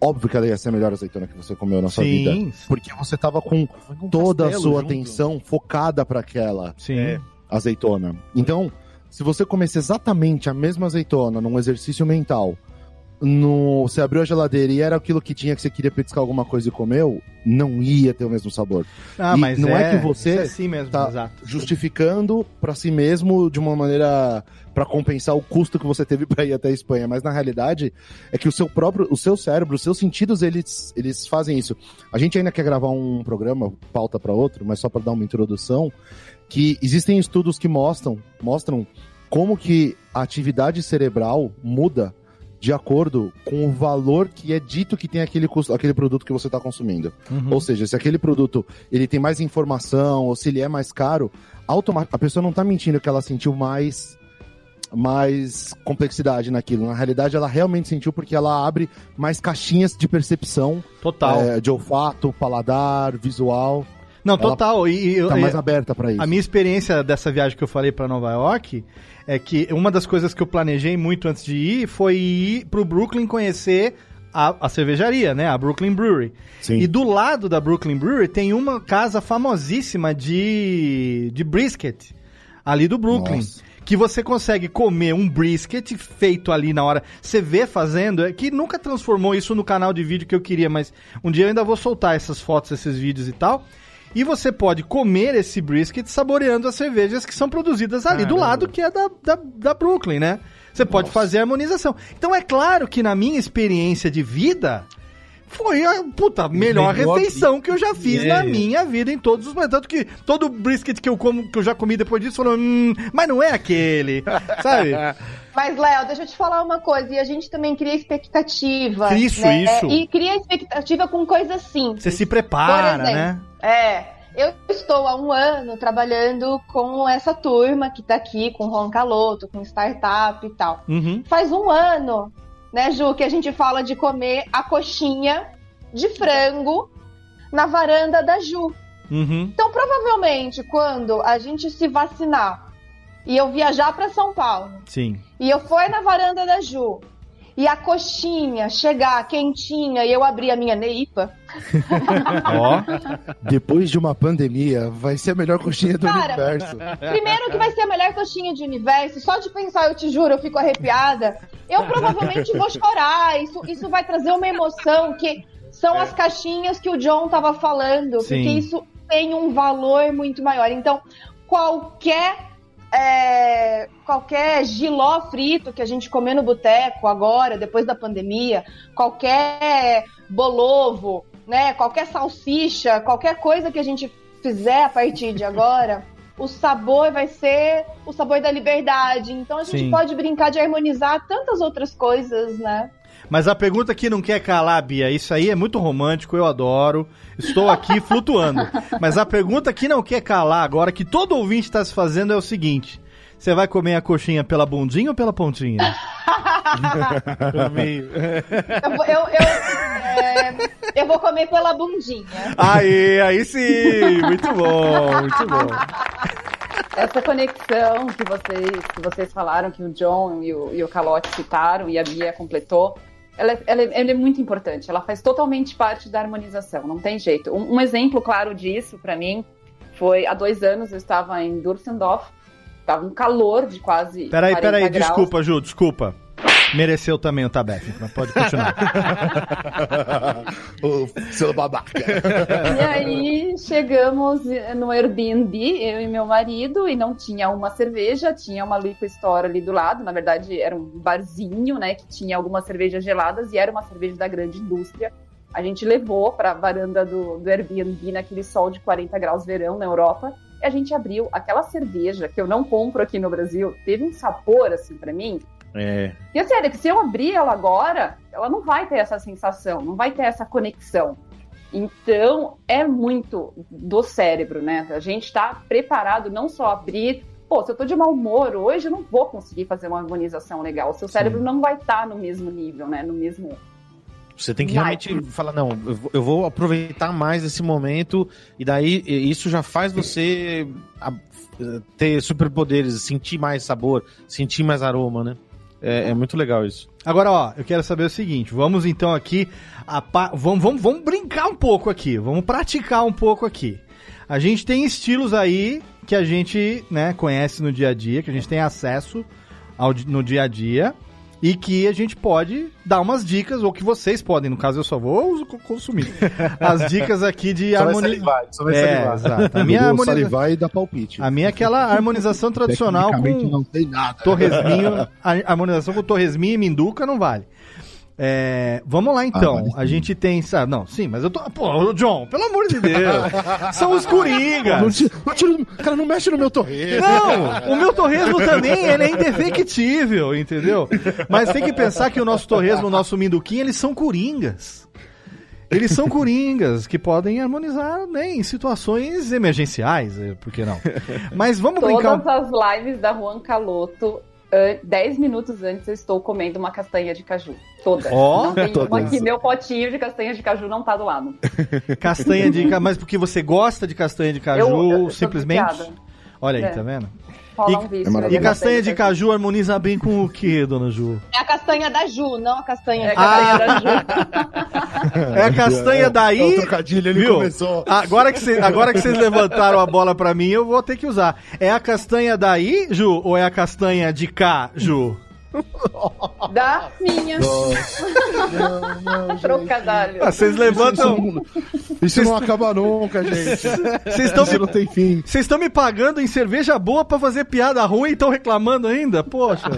óbvio que ela ia ser a melhor azeitona que você comeu na sua vida. Sim, Porque você tava com Um toda a sua junto. atenção focada para aquela sim. É. azeitona. Então, se você comesse exatamente a mesma azeitona num exercício mental, no, você abriu a geladeira e era aquilo que tinha que você queria petiscar alguma coisa e comeu, não ia ter o mesmo sabor. Ah, E mas não é que você isso é assim mesmo, tá exato. Justificando para si mesmo de uma maneira para compensar o custo que você teve *laughs* para ir até a Espanha, mas na realidade é que o seu próprio, o seu cérebro, os seus sentidos eles eles fazem isso. A gente ainda quer gravar um programa, pauta para outro, mas só para dar uma introdução, que existem estudos que mostram, mostram como que a atividade cerebral muda de acordo com o valor que é dito que tem aquele, custo, aquele produto que você está consumindo. Uhum. Ou seja, se aquele produto ele tem mais informação ou se ele é mais caro, automa- a pessoa não está mentindo que ela sentiu mais mais complexidade naquilo. Na realidade, ela realmente sentiu porque ela abre mais caixinhas de percepção, Total. é, de olfato, paladar, visual. Não, ela total. E, e- Tá e- mais aberta para isso. A minha experiência dessa viagem que eu falei pra Nova York é que uma das coisas que eu planejei muito antes de ir foi ir pro Brooklyn conhecer a, a cervejaria, né? A Brooklyn Brewery. Sim. E do lado da Brooklyn Brewery tem uma casa famosíssima de, de brisket ali do Brooklyn. Nossa. Que você consegue comer um brisket feito ali na hora. Você vê fazendo, é que nunca transformou isso no canal de vídeo que eu queria, mas um dia eu ainda vou soltar essas fotos, esses vídeos e tal. E você pode comer esse brisket saboreando as cervejas que são produzidas ali do lado, que é da, da, da Brooklyn, né? Você pode fazer a harmonização. Então é claro que na minha experiência de vida, foi a puta, melhor Melhor refeição que eu já fiz É. na minha vida em todos os momentos. Tanto que todo brisket que eu como, que eu já comi depois disso, falou, hum, mas não é aquele, *laughs* sabe? Mas, Léo, deixa eu te falar uma coisa. E a gente também cria expectativa. Isso, né? isso. E cria expectativa com coisas simples. Você se prepara, Por exemplo, né? É. Eu estou há um ano trabalhando com essa turma que tá aqui, com Ron Caloto, com startup e tal. Uhum. Faz um ano, né, Ju, que a gente fala de comer a coxinha de frango na varanda da Ju. Uhum. Então, provavelmente, quando a gente se vacinar e eu viajar para São Paulo Sim. e eu for na varanda da Ju e a coxinha chegar quentinha e eu abrir a minha neipa, *laughs* Ó. Depois de uma pandemia, vai ser a melhor coxinha do Cara, universo. primeiro que vai ser a melhor coxinha de universo, só de pensar, eu te juro, eu fico arrepiada. Eu provavelmente vou chorar. Isso, isso vai trazer uma emoção que são as caixinhas que o John tava falando, Sim. porque isso tem um valor muito maior. Então, qualquer é, qualquer giló frito que a gente comer no boteco agora, depois da pandemia, qualquer bolovo, né, qualquer salsicha, qualquer coisa que a gente fizer a partir de agora, o sabor vai ser o sabor da liberdade. Então a gente Sim. pode brincar de harmonizar tantas outras coisas, né? Mas a pergunta que não quer calar, Bia, isso aí é muito romântico, eu adoro. Estou aqui *laughs* flutuando. Mas a pergunta que não quer calar agora, que todo ouvinte está se fazendo, é o seguinte: você vai comer a coxinha pela bundinha ou pela pontinha? *laughs* Eu, vou- eu, eu, é, eu vou comer pela bundinha. Aí, aí sim! Muito bom, muito bom. essa conexão que vocês, que vocês falaram, que o John e o, e o Calote citaram e a Bia completou, ela, é- ela, é- ela é muito importante. Ela faz totalmente parte da harmonização, não tem jeito. Um, um exemplo claro disso, para mim, foi há dois anos eu estava em Düsseldorf, estava um calor de quase. Peraí, 40 peraí, graus. desculpa, Ju, desculpa. Mereceu também o Tabef, mas pode continuar. *laughs* Ô, seu babaca. E aí chegamos no Airbnb, eu e meu marido, e não tinha uma cerveja, tinha uma liquor store ali do lado. Na verdade, era um barzinho, né, que tinha algumas cervejas geladas e era uma cerveja da grande indústria. A gente levou para a varanda do, do Airbnb naquele sol de 40 graus verão na Europa. E a gente abriu aquela cerveja que eu não compro aqui no Brasil. Teve um sabor assim para mim É. e é sério, que se eu abrir ela agora, ela não vai ter essa sensação, não vai ter essa conexão. Então, é muito do cérebro, né? A gente está preparado não só a abrir. Pô, se eu tô de mau humor hoje, eu não vou conseguir fazer uma harmonização legal. O seu cérebro não vai estar no mesmo nível, né? No mesmo. Você tem que Vai. realmente falar, não, eu vou- aproveitar mais esse momento, e daí isso já faz você a- ter superpoderes, sentir mais sabor, sentir mais aroma, né? É, é muito legal isso. Agora, ó, eu quero saber o seguinte: vamos então aqui. pa- vamos, vamos, vamos brincar um pouco aqui, vamos praticar um pouco aqui. A gente tem estilos aí que a gente né, conhece no dia a dia, que a gente tem acesso ao, no dia a dia. E que a gente pode dar umas dicas, ou que vocês podem, no caso eu só vou consumir. *laughs* As dicas aqui de harmonização. só vai É, salivar. exato. A minha, harmoniza... salivar e dar palpite. a minha é aquela *laughs* harmonização tradicional com não tem nada. torresminho, harmonização com torresminho e minduca não vale. É, vamos lá então. Ah, a gente tem. sabe, Não, sim, mas eu tô. Pô, John, pelo amor de Deus. *laughs* São os coringas. Não tira, não tira- cara, não mexe no meu torresmo. Não, o meu torresmo também, ele é indefectível, entendeu? Mas tem que pensar que o nosso torresmo, o nosso minduquinho, eles são coringas. Eles são coringas que podem harmonizar né, em situações emergenciais, eh, por que não? Mas vamos brincar. um Todas as lives da Juan Caloto, 10 minutos antes eu estou comendo uma castanha de caju. Ó, não tem uma meu potinho de castanha de caju não tá do lado. *laughs* Castanha de caju, mas porque você gosta de castanha de caju, Eu- eu- simplesmente? Olha aí, É. tá vendo? Rola E- um vício, é. E castanha de caju harmoniza bem com o que, dona Ju? É a castanha da Ju, não a castanha É de castanha Ah. da *laughs* Ju. É a castanha É o daí. trocadilho, ele Viu? começou. Agora que, cê- agora que vocês levantaram a bola pra mim, eu vou ter que usar. É a castanha daí, Ju, ou é a castanha de cá, Ju? Da minha. Não. *laughs* Trocadalho. Ah, vocês levantam. Isso, isso não acaba nunca, gente. Vocês estão Isso não me, tem fim. vocês estão me pagando em cerveja boa pra fazer piada ruim e estão reclamando ainda? Poxa.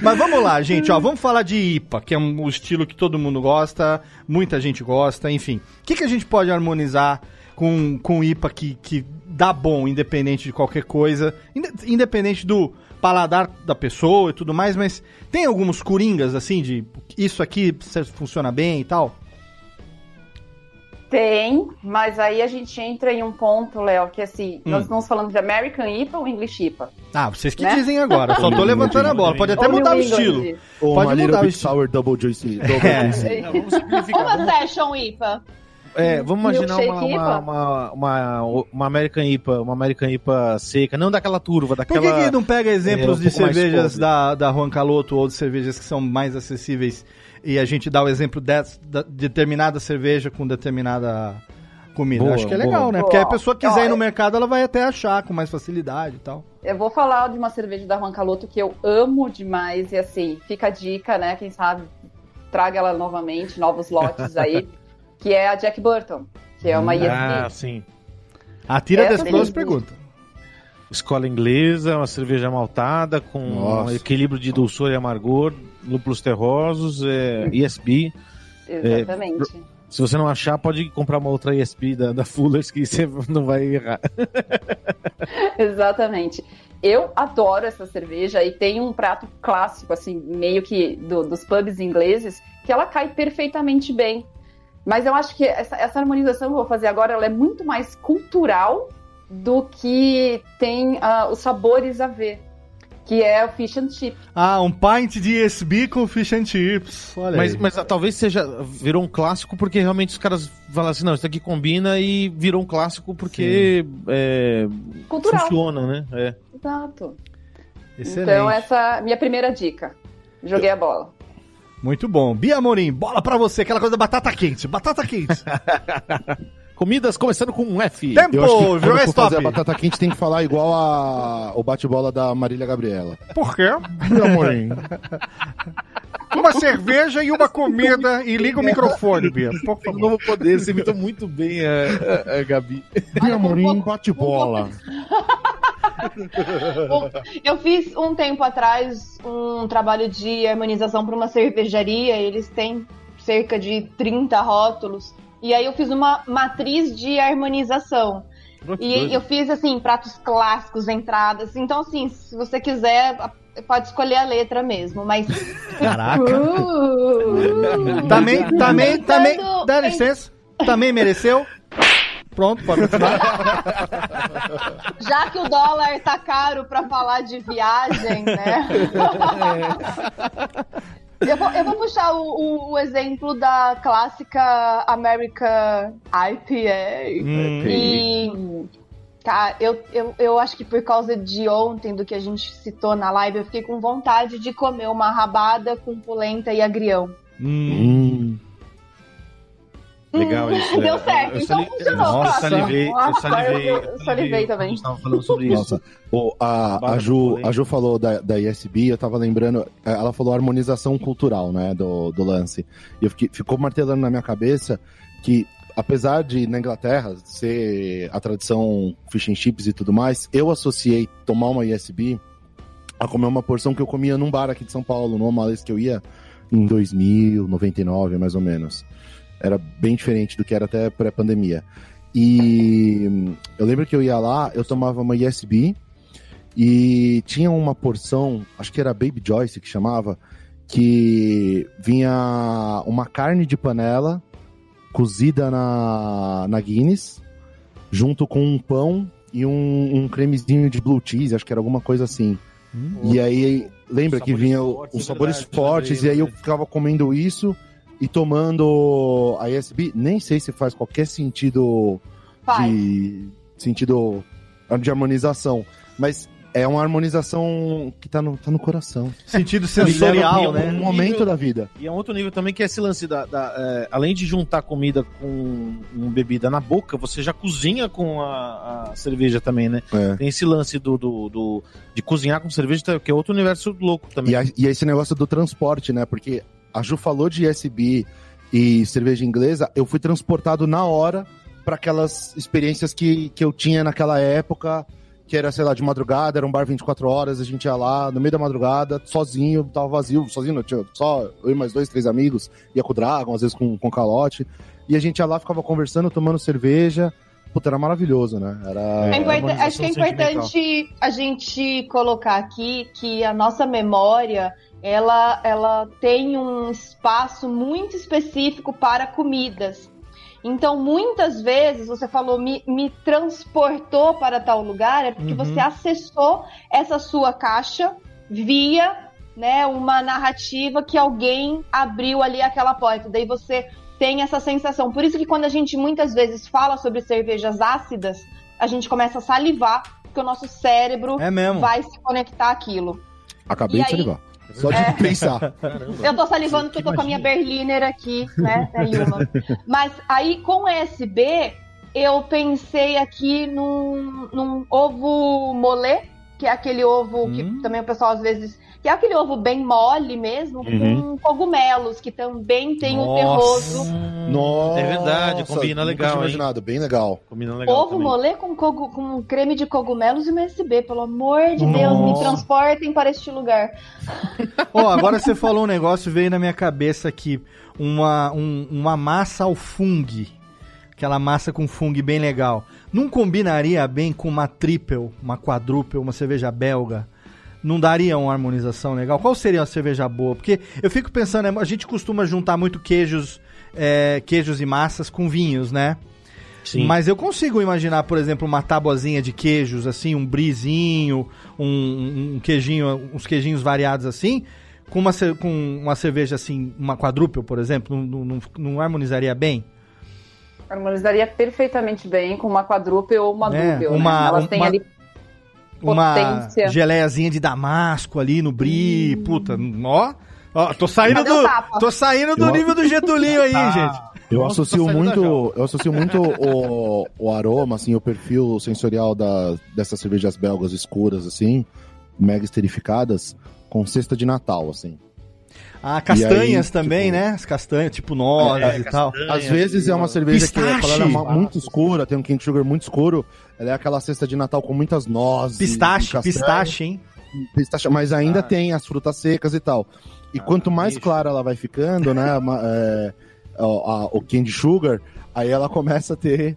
Mas vamos lá, gente, ó, vamos falar de IPA, que é um, estilo que todo mundo gosta, muita gente gosta, enfim. O que, que a gente pode harmonizar com, com IPA que, que dá bom, independente de qualquer coisa, inde- independente do paladar da pessoa e tudo mais, mas tem alguns coringas, assim, de isso aqui funciona bem e tal? Tem, mas aí a gente entra em um ponto, Léo, que assim, Hum. nós estamos falando de American IPA ou English IPA? Ah, vocês que Né? dizem agora, só tô levantando a bola, pode até Ou mudar o estilo. Ou Pode uma mudar o Bit estilo. Sour Double Juicy. *laughs* Double É. juicy. Não, vamos simplificar. Uma session IPA. É, vamos imaginar uma, uma, uma, uma, uma American IPA, uma American IPA seca, não daquela turva, Por daquela... que, que não pega exemplos é, um de cervejas da, da Juan Caloto ou de cervejas que são mais acessíveis e a gente dá o exemplo des- da, de determinada cerveja com determinada comida? Boa, Acho que é boa. legal, né? Porque a pessoa quiser ir Ó, no mercado, ela vai até achar com mais facilidade e tal. Eu vou falar de uma cerveja da Juan Caloto que eu amo demais e assim, fica a dica, né? Quem sabe traga ela novamente, novos lotes aí, *laughs* que é a Jack Burton, que é uma Ah, ISB. sim. Atira das beleza. perguntas. Escola inglesa, uma cerveja maltada com Nossa. um equilíbrio de dulçor e amargor, lúpulos terrosos, é, ESB. Exatamente. Se você não achar, pode comprar uma outra ESP da, da Fullers que você *laughs* não vai errar. *laughs* Exatamente. Eu adoro essa cerveja e tem um prato clássico, assim, meio que do- dos pubs ingleses, que ela cai perfeitamente bem. Mas eu acho que essa, essa harmonização que eu vou fazer agora ela é muito mais cultural do que tem ah, os sabores a ver. que é o Fish and Chip. Ah, um pint de ESB com fish and chips. Olha Mas, aí. mas ah, talvez seja. Virou um clássico porque realmente os caras falam assim: não, isso aqui combina e virou um clássico porque é, Cultural. funciona, né? É. Exato. Excelente. Então, essa é a minha primeira dica. Joguei a bola. Muito bom. Bia Amorim, bola pra você, aquela coisa da batata quente. Batata quente. *laughs* Comidas começando com um F. Tempo, Eu acho que quando joga for stop. fazer a batata quente tem que falar igual a o bate-bola da Marília Gabriela. Por quê? Meu amorim. *laughs* Uma cerveja e uma comida e liga o microfone, Bia. Por Um favor. novo poder, você imitou muito bem a, a, a Gabi. Meu amorim, bate-bola. Eu fiz um tempo atrás um trabalho de harmonização para uma cervejaria. Eles têm cerca de 30 rótulos. E aí eu fiz uma matriz de harmonização. E eu fiz assim, pratos clássicos, entradas. Então, assim, se você quiser, pode escolher a letra mesmo, mas. *laughs* Caraca. Uh, Também, também, também. Pensando Dá licença. Também mereceu. Pronto, pode continuar. *laughs* Já que o dólar tá caro pra falar de viagem, né? Eu vou, eu vou puxar o, o- o exemplo da clássica America IPA. Hum. E, cara, eu, eu, eu acho que por causa de ontem, do que a gente citou na live, eu fiquei com vontade de comer uma rabada com polenta e agrião. Hum. Legal isso. Deu é. certo, Eu então sali- funcionou. Nossa, salivei, eu Nossa, salivei. eu- eu salivei também. A gente tava falando sobre isso. Nossa, o- a, a, Ju, a Ju falou da, da ISB, eu tava lembrando, é, ela falou harmonização cultural, né, do, do lance. E eu fiquei, ficou martelando na minha cabeça que, apesar de na Inglaterra ser a tradição fish and chips e tudo mais, eu associei tomar uma ISB a comer uma porção que eu comia num bar aqui de São Paulo, numa vez que eu ia em 2000, 99, mais ou menos. Era bem diferente do que era até pré-pandemia. E hum, eu lembro que eu ia lá, eu tomava uma ISB e tinha uma porção, acho que era Baby Joyce que chamava, que vinha uma carne de panela cozida na, na Guinness, junto com um pão e um, um cremezinho de blue cheese, acho que era alguma coisa assim. E aí, lembra que vinha fortes, os sabores verdade, fortes, e aí eu lembrei. ficava comendo isso e tomando a ISB. Nem sei se faz qualquer sentido Faz. de sentido de harmonização, mas é uma harmonização que tá no, tá no coração. Sentido sensorial, leva É um né? momento nível- da vida. E é um outro nível também que é esse lance da. da, é, além de juntar comida com bebida na boca, você já cozinha com a, a cerveja também, né? É. Tem esse lance do, do, do- de cozinhar com cerveja, que é outro universo louco também. E, a- e esse negócio do transporte, né? Porque a Ju falou de ISB e cerveja inglesa, eu fui transportado na hora para aquelas experiências que, que eu tinha naquela época, que era, sei lá, de madrugada, era um bar 24 horas, a gente ia lá no meio da madrugada, sozinho, tava vazio, sozinho, tinha só eu e mais dois, três amigos, ia com o Dragon, às vezes com, com o Calote, e a gente ia lá, ficava conversando, tomando cerveja, puta, era maravilhoso, né? Era... É acho que é importante a gente colocar aqui que a nossa memória ela, ela tem um espaço muito específico para comidas. Então, muitas vezes, você falou, me, me transportou para tal lugar, é porque Uhum. você acessou essa sua caixa via né, uma narrativa que alguém abriu ali aquela porta. Daí você tem essa sensação. Por isso que quando a gente muitas vezes fala sobre cervejas ácidas, a gente começa a salivar, porque o nosso cérebro É mesmo. vai se conectar àquilo. Acabei E de aí? salivar. Só de É. pensar. Eu tô salivando porque eu tô com a minha Berliner aqui, né, Yuma. Mas aí com o SB, eu pensei aqui num, num ovo molê, que é aquele ovo Hum. que também o pessoal às vezes. Que é aquele ovo bem mole mesmo, Uhum. com cogumelos, que também tem um Nossa. terroso. Nossa, É verdade, combina legal, tinha hein? imaginado, bem legal. Combina legal Ovo também. molê com, cogu- com creme de cogumelos e uma SB, pelo amor de Deus, me Nossa. transportem para este lugar. Ó, agora você falou um negócio, veio na minha cabeça aqui. Uma, um- uma massa ao fungo. Aquela massa com fungo bem legal. Não combinaria bem com uma triple, uma quadruple, uma cerveja belga? Não daria uma harmonização legal? Qual seria uma cerveja boa? Porque eu fico pensando, a gente costuma juntar muito queijos, é, queijos e massas com vinhos, né? Sim. Mas eu consigo imaginar, por exemplo, uma tabuazinha de queijos, assim, um brizinho, um, um queijinho, uns queijinhos variados assim, com uma, com uma cerveja assim, uma quadrúpel, por exemplo, não, não, não harmonizaria bem? Harmonizaria perfeitamente bem com uma quadrúpel ou uma É, dúpel. uma- né? Elas têm uma- ali Uma Potência. geleiazinha de damasco ali no brie, puta, ó... Ó, tô saindo do, tô saindo do Eu- nível do Getulinho aí, gente. Eu associo tá muito, eu associo muito o, o aroma, assim, o perfil sensorial da, dessas cervejas belgas escuras, assim, mega esterificadas, com cesta de Natal, assim. Ah, castanhas aí, também, tipo- né? As castanhas, tipo nozes e tal. Às vezes é uma cerveja que Pistache. quando ela é muito escura, tem um King Sugar muito escuro, ela é aquela cesta de Natal com muitas nozes. Pistache, pistache, hein? pistache, mas ainda Ah. tem as frutas secas e tal. E Ah, quanto mais bicho. clara ela vai ficando, né, *laughs* é, ó, a- o Candy Sugar, aí ela começa a ter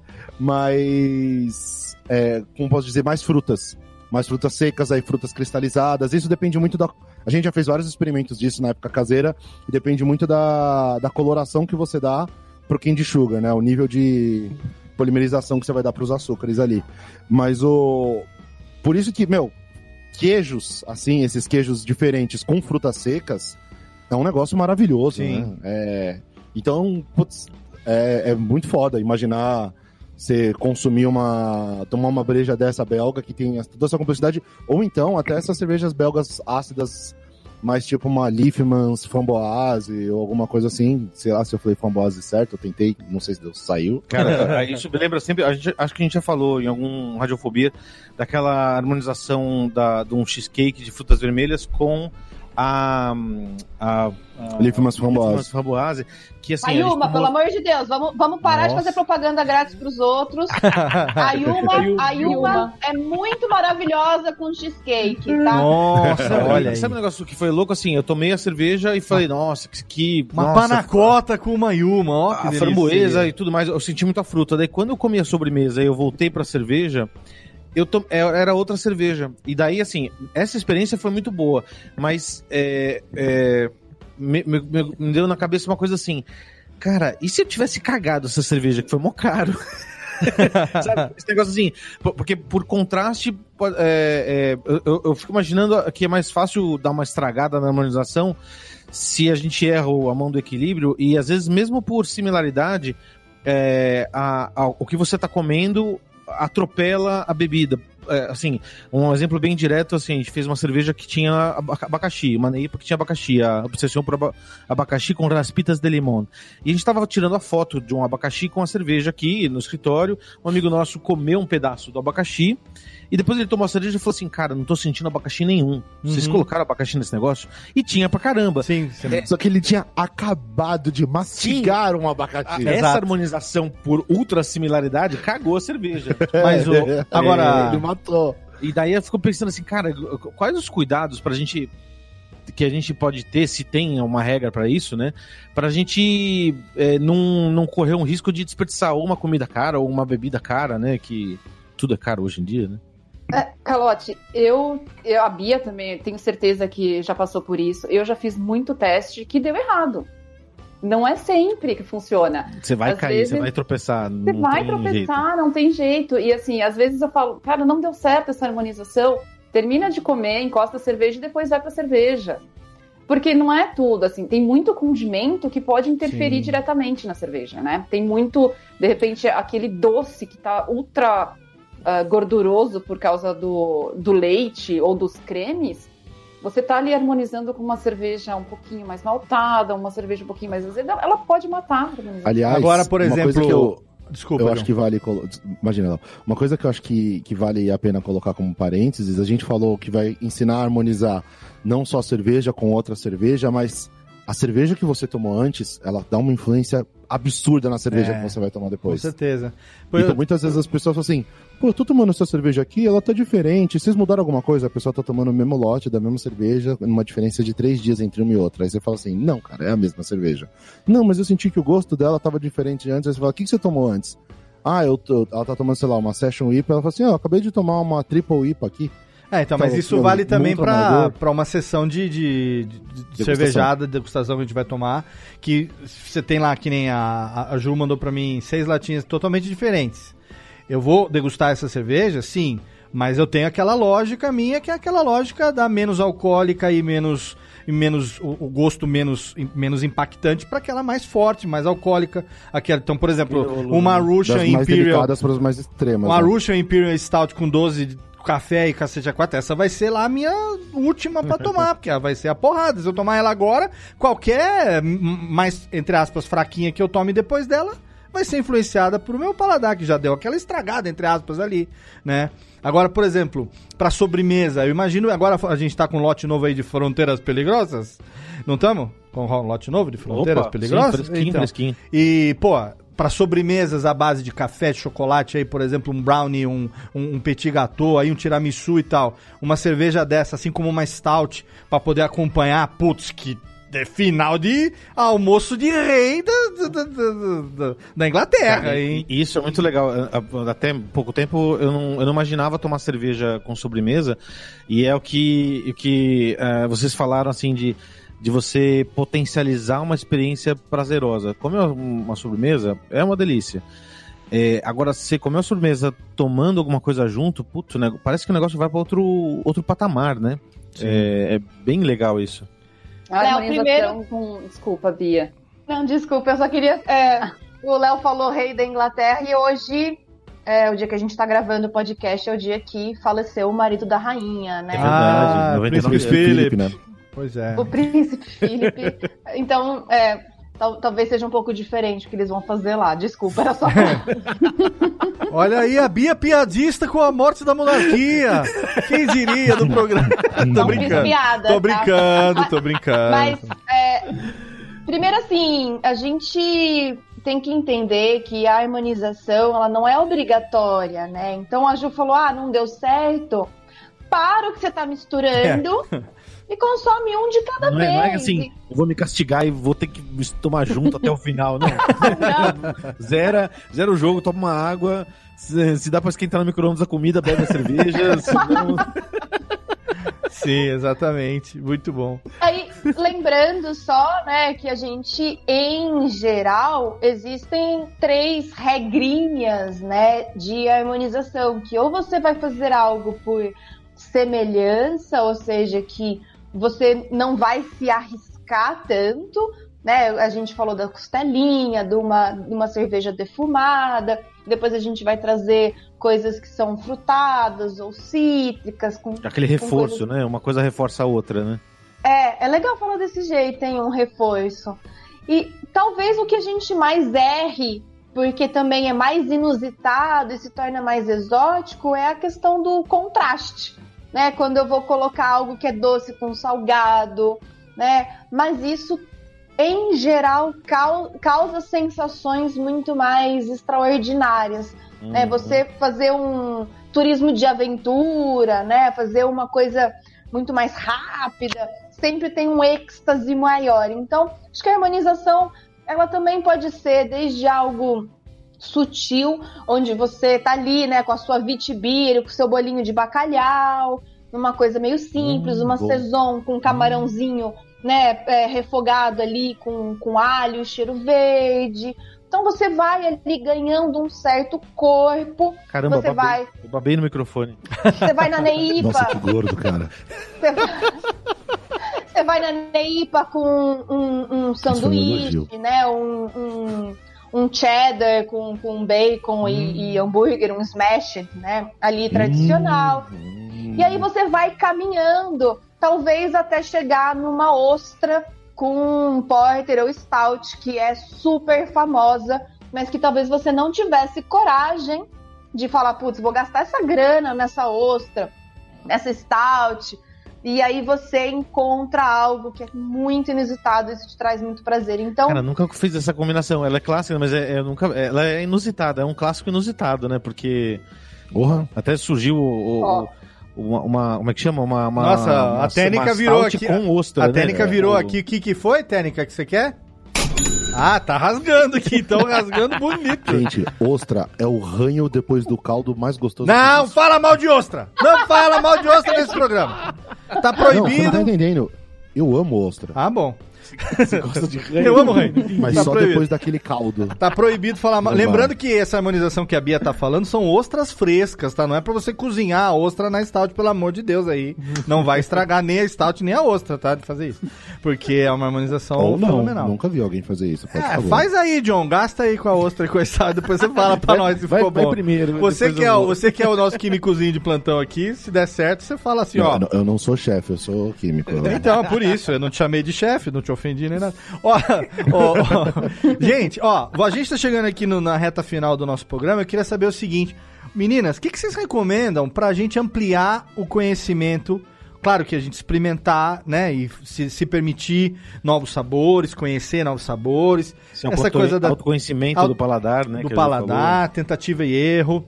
mais, é, como posso dizer, mais frutas. Mais frutas secas, aí frutas cristalizadas. Isso depende muito da. A gente já fez vários experimentos disso na época caseira, e depende muito da, da coloração que você dá pro Candy Sugar, né? O nível de polimerização que você vai dar pros açúcares ali. Mas o. Por isso que, meu, queijos, assim, esses queijos diferentes com frutas secas, é um negócio maravilhoso, Sim. né? É, então, putz, é, é muito foda imaginar você consumir uma. tomar uma breja dessa belga que tem toda essa complexidade, ou então até essas cervejas belgas ácidas, mais tipo uma Liefmans Framboise ou alguma coisa assim. Sei lá se eu falei Framboise certo, eu tentei, não sei se deu, saiu. Cara, *laughs* isso me lembra sempre. Gente, acho que a gente já falou em algum Radiofobia daquela harmonização da, de um cheesecake de frutas vermelhas com a. a, a. Liefmans Framboise, que assim. Ayuma, tomou- pelo amor de Deus, vamos, vamos parar Nossa. de fazer propaganda grátis pros outros. *laughs* Ayuma, Ayuma. Ayuma é muito maravilhosa com cheesecake, tá? Nossa, olha aí. sabe um negócio que foi louco assim? Eu tomei a cerveja e falei, nossa, que. que Uma nossa, panacota com uma Yuma, ó que a framboesa e tudo mais, eu senti muita fruta. Daí quando eu comi a sobremesa e eu voltei pra cerveja, eu tom... é, era outra cerveja. E daí, assim, essa experiência foi muito boa, mas é, é, me, me- me- deu na cabeça uma coisa assim. Cara, e se eu tivesse cagado essa cerveja, que foi mó caro? *laughs* Sabe? Esse negócio assim, po- porque por contraste, é, é, eu- eu, fico imaginando que é mais fácil dar uma estragada na harmonização se a gente erra a mão do equilíbrio, e às vezes, mesmo por similaridade, é, a- a- o que você tá comendo atropela a bebida. É, assim, um exemplo bem direto, assim, a gente fez uma cerveja que tinha aba- abacaxi, uma neipa que tinha abacaxi, a obsessão por aba- abacaxi com raspitas de limão. E a gente tava tirando a foto de um abacaxi com a cerveja aqui no escritório, um amigo nosso comeu um pedaço do abacaxi, e depois ele tomou a cerveja e falou assim, cara, não tô sentindo abacaxi nenhum. Vocês Uhum. colocaram abacaxi nesse negócio? E tinha pra caramba. Sim, sim. É, Só que ele tinha acabado de mastigar um abacaxi. Essa Exato. harmonização por ultra similaridade cagou a cerveja. *laughs* Mas o, agora, Ele matou. E daí eu fico pensando assim, cara, quais os cuidados pra gente que a gente pode ter, se tem uma regra pra isso, né? Pra gente é, não, não correr um risco de desperdiçar ou uma comida cara ou uma bebida cara, né? Que tudo é caro hoje em dia, né? Calote, eu, eu, a Bia também, tenho certeza que já passou por isso. Eu já fiz muito teste que deu errado. Não é sempre que funciona. Você vai Às cair, vezes- você vai tropeçar. Você não vai tem tropeçar, jeito. não tem jeito. E assim, às vezes eu falo, cara, não deu certo essa harmonização. Termina de comer, encosta a cerveja e depois vai pra cerveja. Porque não é tudo, assim, tem muito condimento que pode interferir Sim. diretamente na cerveja, né? Tem muito, de repente, aquele doce que tá ultra ah, gorduroso por causa do, do leite ou dos cremes. Você tá ali harmonizando com uma cerveja um pouquinho mais maltada, uma cerveja um pouquinho mais azeda, ela pode matar. Aliás, Agora, por uma coisa exemplo, que eu, desculpa. eu acho que vale. colo- Imagina, Léo. uma coisa que eu acho que, que vale a pena colocar como parênteses: a gente falou que vai ensinar a harmonizar não só a cerveja com outra cerveja, mas a cerveja que você tomou antes, ela dá uma influência absurda na cerveja É, que você vai tomar Com depois. certeza. Então, muitas vezes as pessoas falam assim: pô, eu tô tomando essa cerveja aqui, ela tá diferente. Vocês mudaram alguma coisa? A pessoa tá tomando o mesmo lote da mesma cerveja, numa diferença de três dias entre uma e outra. Aí você fala assim: não, cara, é a mesma cerveja. Não, mas eu senti que o gosto dela tava diferente antes. Aí você fala: o que, que você tomou antes? Ah, eu tô, ela tá tomando, sei lá, uma Session IPA. Ela fala assim: ó, eu acabei de tomar uma Triple IPA aqui. É, então, mas Então, isso vale também pra uma sessão de, de, de- de Degustação. cervejada, degustação que a gente vai tomar. Que você tem lá, que nem a, a- Ju mandou pra mim, seis latinhas totalmente diferentes. Eu vou degustar essa cerveja, sim, mas eu tenho aquela lógica minha, que é aquela lógica da menos alcoólica e menos. E menos o, o gosto menos, menos impactante para aquela mais forte, mais alcoólica. Aquela, então, por exemplo, uma Russian Das mais Imperial. delicadas para as mais extremas. Uma né? Russian Imperial Stout com 12 de café e cacete a quatro, essa vai ser lá a minha última pra tomar, porque ela vai ser a porrada. Se eu tomar ela agora, qualquer mais, entre aspas, fraquinha que eu tome depois dela, vai ser influenciada por meu paladar, que já deu aquela estragada, entre aspas, ali, né? Agora, por exemplo, pra sobremesa, eu imagino, agora a gente tá com um lote novo aí de fronteiras peligrosas, não estamos? Com um lote novo de fronteiras Opa, peligrosas? sim, fresquinho, fresquinho. E, pô, para sobremesas à base de café, de chocolate aí, por exemplo, um brownie, um, um, um petit gâteau, aí um tiramisu e tal, uma cerveja dessa, assim como uma stout, pra poder acompanhar, putz, que é final de almoço de rei da, da, da- da- Inglaterra, Cara, hein? Isso é muito legal. Até pouco tempo eu não, eu não imaginava tomar cerveja com sobremesa. E é o que, o que eh, vocês falaram assim de, de você potencializar uma experiência prazerosa. Comer uma sobremesa é uma delícia. É, agora, se você comer uma sobremesa tomando alguma coisa junto, putz, né, parece que o negócio vai para outro, outro patamar, né? É, é bem legal isso. A Léo, harmonização com... Desculpa, Bia. Não, desculpa, eu só queria. é, o Léo falou rei da Inglaterra e hoje, é, o dia que a gente tá gravando o podcast, é o dia que faleceu o marido da rainha, né? É verdade, Ah, 99 Príncipe Philip. Felipe, né? Pois é. O príncipe Felipe. *laughs* então, é, tal- talvez seja um pouco diferente o que eles vão fazer lá. Desculpa, era só. *laughs* *laughs* Olha aí a Bia piadista com a morte da monarquia. Quem diria do programa? tô Não fiz brincando. piada, Tô tá? brincando, tô brincando. Mas, é, primeiro assim, a gente tem que entender que a harmonização, ela não é obrigatória, né? Então a Ju falou, ah, não deu certo. Para o que você tá misturando e consome um de cada Não vez. é, não é assim, eu vou me castigar e vou ter que tomar junto até o final, não. *laughs* Zera, zera o jogo, toma uma água. Se, se dá pra esquentar no micro-ondas a comida, bebe a cerveja. *laughs* senão- Sim, exatamente. Muito bom. Aí, lembrando só, né, que a gente, em geral, existem três regrinhas, né, de harmonização, que ou você vai fazer algo por semelhança, ou seja, que você não vai se arriscar tanto, né, a gente falou da costelinha, de uma, de uma cerveja defumada, depois a gente vai trazer coisas que são frutadas ou cítricas, com Aquele reforço, né? Uma coisa reforça a outra, né? é, é legal falar desse jeito, tem um reforço. E talvez o que a gente mais erre, porque também é mais inusitado e se torna mais exótico, é a questão do contraste. Né? Quando eu vou colocar algo que é doce com salgado, né? Mas isso, em geral, cau- causa sensações muito mais extraordinárias né? Uhum. Você fazer um turismo de aventura, né? Fazer uma coisa muito mais rápida, sempre tem um êxtase maior. Então, acho que a harmonização, ela também pode ser desde algo sutil, onde você tá ali, né, com a sua vitibira, com o seu bolinho de bacalhau, numa coisa meio simples, Hum, uma bom. saison com um camarãozinho, né, é, refogado ali com, com alho, cheiro verde. Então você vai ali ganhando um certo corpo, Caramba, você babei, vai, eu babei no microfone. você vai na neipa, Nossa, que gordo, cara. você vai, você vai na neipa com um, um um sanduíche, né? Um, um, um cheddar com, com bacon e, e hambúrguer, um smash, né? Ali tradicional. E aí você vai caminhando, talvez até chegar numa ostra com um porter ou stout que é super famosa, mas que talvez você não tivesse coragem de falar, putz, vou gastar essa grana nessa ostra, nessa stout. E aí você encontra algo que é muito inusitado, isso te traz muito prazer. Então, Cara, nunca fiz essa combinação. Ela é clássica, mas é, é nunca, ela é inusitada. É um clássico inusitado, né? Porque Porra. até surgiu o, o- uma, uma- Como é que chama? Uma, uma- Nossa, uma- a técnica virou aqui. Com ostra, a né? técnica virou O- aqui. O que, que foi, técnica, que você quer? Ah, tá rasgando aqui, então rasgando bonito. Gente, ostra é o ranho depois do caldo mais gostoso. Não fala mal de ostra! Não fala mal de ostra nesse programa! Tá Não, você não tá proibido. entendendo. Eu amo ostra. Ah, bom. Você *laughs* gosta de Eu amo ranho. Mas Tá só proibido. depois daquele caldo. Tá proibido falar mal. Lembrando vai. que essa harmonização que a Bia tá falando são ostras frescas, tá? Não é pra você cozinhar a ostra na stout, pelo amor de Deus aí. Não vai estragar nem a stout nem a ostra, tá? De fazer isso. Porque é uma harmonização Ou não, fenomenal. nunca vi alguém fazer isso. Por É, favor. faz aí, John. Gasta aí com a ostra e com a stout, depois você fala pra *laughs* nós se vai- ficou vai bom. primeiro, Você que, é, vou. você que é o nosso químicozinho de plantão aqui, se der certo, você fala assim, Não, ó. eu não- eu não sou chefe, eu sou químico. Então, por isso, eu não te chamei de chefe, não te ofendi nem nada. Ó, ó, ó, gente, ó, a gente tá chegando aqui no- na reta final do nosso programa, eu queria saber o seguinte. Meninas, o que, que vocês recomendam pra gente ampliar o conhecimento? Claro que a gente experimentar, né, e se, se permitir novos sabores, conhecer novos sabores, Esse é um essa coisa da, autoconhecimento auto- do paladar, né? do paladar, tentativa e erro,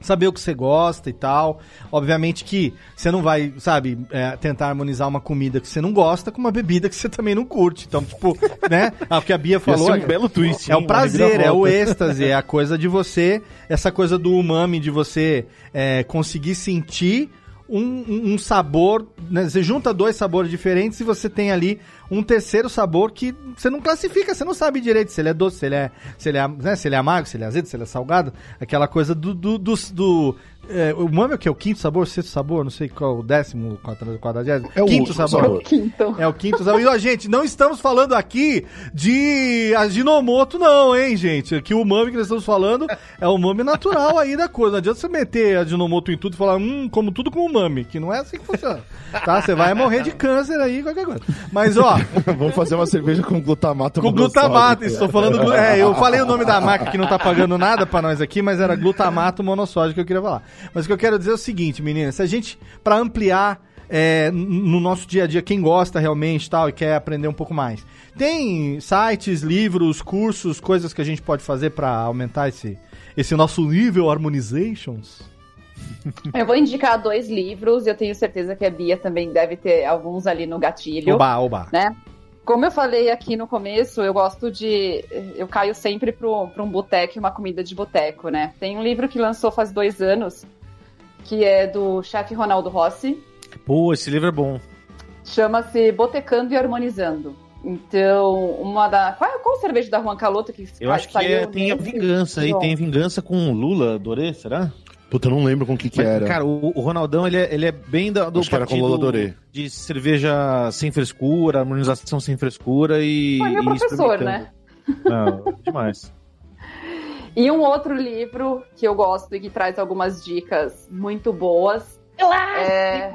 saber o que você gosta e tal. Obviamente que você não vai, sabe, é, tentar harmonizar uma comida que você não gosta com uma bebida que você também não curte. Então, tipo, *laughs* né? É o que a Bia Ia falou. ser um belo twist. É o Uma prazer, é o êxtase, é a coisa de você, essa coisa do umami, de você é, conseguir sentir um, um- um sabor, né? Você junta dois sabores diferentes e você tem ali um terceiro sabor que você não classifica, você não sabe direito se ele é doce, se ele é, se ele é, né, se ele é amargo, se ele é azedo, se ele é salgado, aquela coisa do, do, do, do é, o umami é o que? O quinto sabor, sexto sabor, não sei qual, o décimo, quadra- quadragésimo, É o quinto sabor. sabor. Quinto. É o quinto sabor. E, ó, gente, não estamos falando aqui de Ajinomoto, não, hein, gente? Aqui o umami que nós estamos falando é o umami natural aí da coisa. Não adianta você meter Ajinomoto em tudo e falar, hum, como tudo com umami, que não é assim que funciona. Tá? Você vai morrer de câncer aí, qualquer coisa. Mas, ó, *laughs* Vamos fazer uma cerveja com glutamato com glutamato, estou falando. *laughs* É, eu falei o nome da marca que não tá pagando nada pra nós aqui, mas era glutamato monossódico que eu queria falar. Mas o que eu quero dizer é o seguinte, meninas, se a gente, pra ampliar é, no nosso dia a dia, quem gosta realmente tal e quer aprender um pouco mais, tem sites, livros, cursos, coisas que a gente pode fazer pra aumentar esse, esse nosso nível harmonizations? Eu vou indicar dois livros, eu tenho certeza que a Bia também deve ter alguns ali no gatilho. Oba, oba. né? Como eu falei aqui no começo, eu gosto de. Eu caio sempre pro, pra um boteco e uma comida de boteco, né? Tem um livro que lançou faz dois anos, que é do chefe Ronaldo Rossi, Pô, esse livro é bom. chama-se Botecando e Harmonizando. Então, uma da. Qual, qual cerveja da Juan Caloto que Eu acho que é, tem a vingança aí, tem vingança com o Lula, Dorê, será? Puta, eu não lembro com o que que Mas, era. Cara, o, o Ronaldão, ele é, ele é bem da- do Acho que era com Lula de cerveja sem frescura, harmonização sem frescura e. Foi meu e professor, né? Não, demais. *laughs* E um outro livro que eu gosto e que traz algumas dicas muito boas. É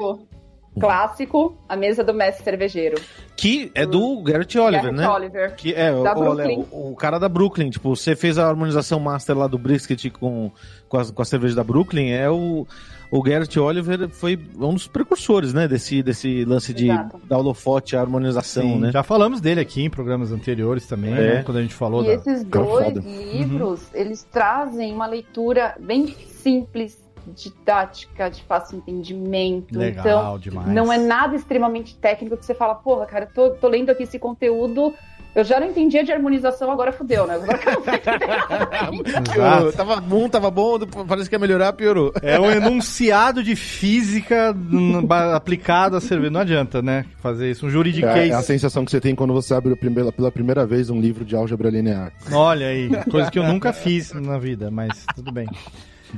clássico, A Mesa do Mestre Cervejeiro. Que é do Garrett Oliver, Garrett né? Oliver. Que é, o, Da o, Brooklyn. o, o cara da Brooklyn, tipo, você fez a harmonização master lá do brisket com, com, a, com a cerveja da Brooklyn, é o, o Garrett Oliver foi um dos precursores, né, desse, desse lance de Exato. dar holofote à harmonização, Sim, né? Já falamos dele aqui em programas anteriores também, É. né? Quando a gente falou E da. esses dois foda. livros, eles trazem uma leitura bem simples, didática, de fácil entendimento. Legal então, demais. não é nada extremamente técnico que você fala, porra, cara, tô, tô lendo aqui esse conteúdo, eu já não entendia de harmonização, agora fudeu, né? Agora que *laughs* eu. Tava bom, tava bom, parece que ia melhorar, piorou. É um enunciado de física aplicado a cerveja. Não adianta, né? Fazer isso. Um É, juridiquês. é a sensação que você tem quando você abre pela, pela primeira vez um livro de álgebra linear. Olha aí, coisa que eu nunca fiz na vida, mas tudo bem.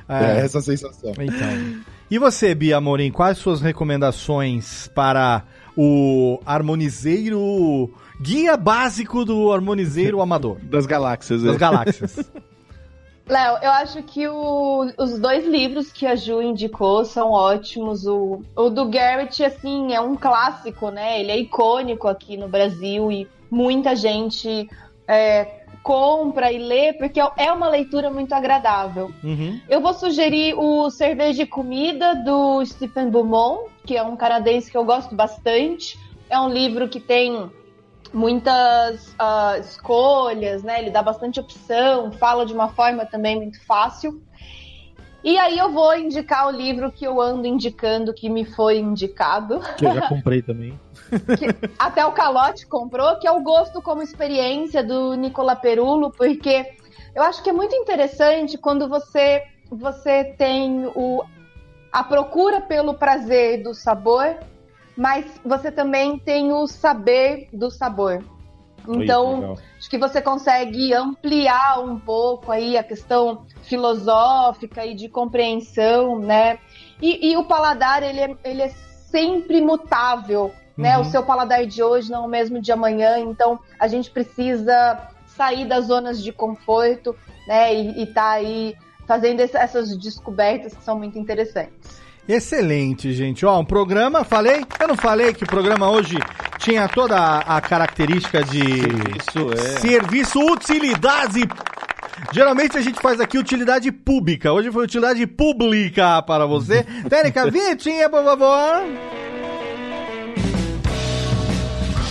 É, É, essa sensação. então. E você, Bia Amorim, quais suas recomendações para o harmonizeiro, guia básico do harmonizeiro amador *laughs* Das galáxias, das é. galáxias? *laughs* Léo, eu acho que o- os dois livros que a Ju indicou são ótimos. O, o do Garrett, assim, é um clássico, né? Ele é icônico aqui no Brasil e muita gente é, compra e lê porque é uma leitura muito agradável. Uhum. Eu vou sugerir o Cerveja e Comida do Stephen Beaumont, que é um canadense que eu gosto bastante. É um livro que tem muitas ah, escolhas, né? Ele dá bastante opção, fala de uma forma também muito fácil. E aí eu vou indicar o livro que eu ando indicando, que me foi indicado. Que eu já comprei também. *laughs* que até o Calote comprou, que é o Gosto como Experiência, do Nicola Perulo, porque eu acho que é muito interessante quando você, você tem o, a procura pelo prazer do sabor, mas você também tem o saber do sabor. Então, acho que você consegue ampliar um pouco aí a questão filosófica e de compreensão, né? E, e o paladar, ele é, ele é sempre mutável, né? O Uhum. seu paladar de hoje não é o mesmo de amanhã, então a gente precisa sair das zonas de conforto, né? E, e tá aí fazendo essas descobertas que são muito interessantes. Excelente, gente. Ó, um programa, falei? Eu não falei que o programa hoje tinha toda a, a característica de Isso é. serviço, utilidade. Geralmente a gente faz aqui utilidade pública. Hoje foi utilidade pública para você. *laughs* Técnica, vinhetinha, por favor.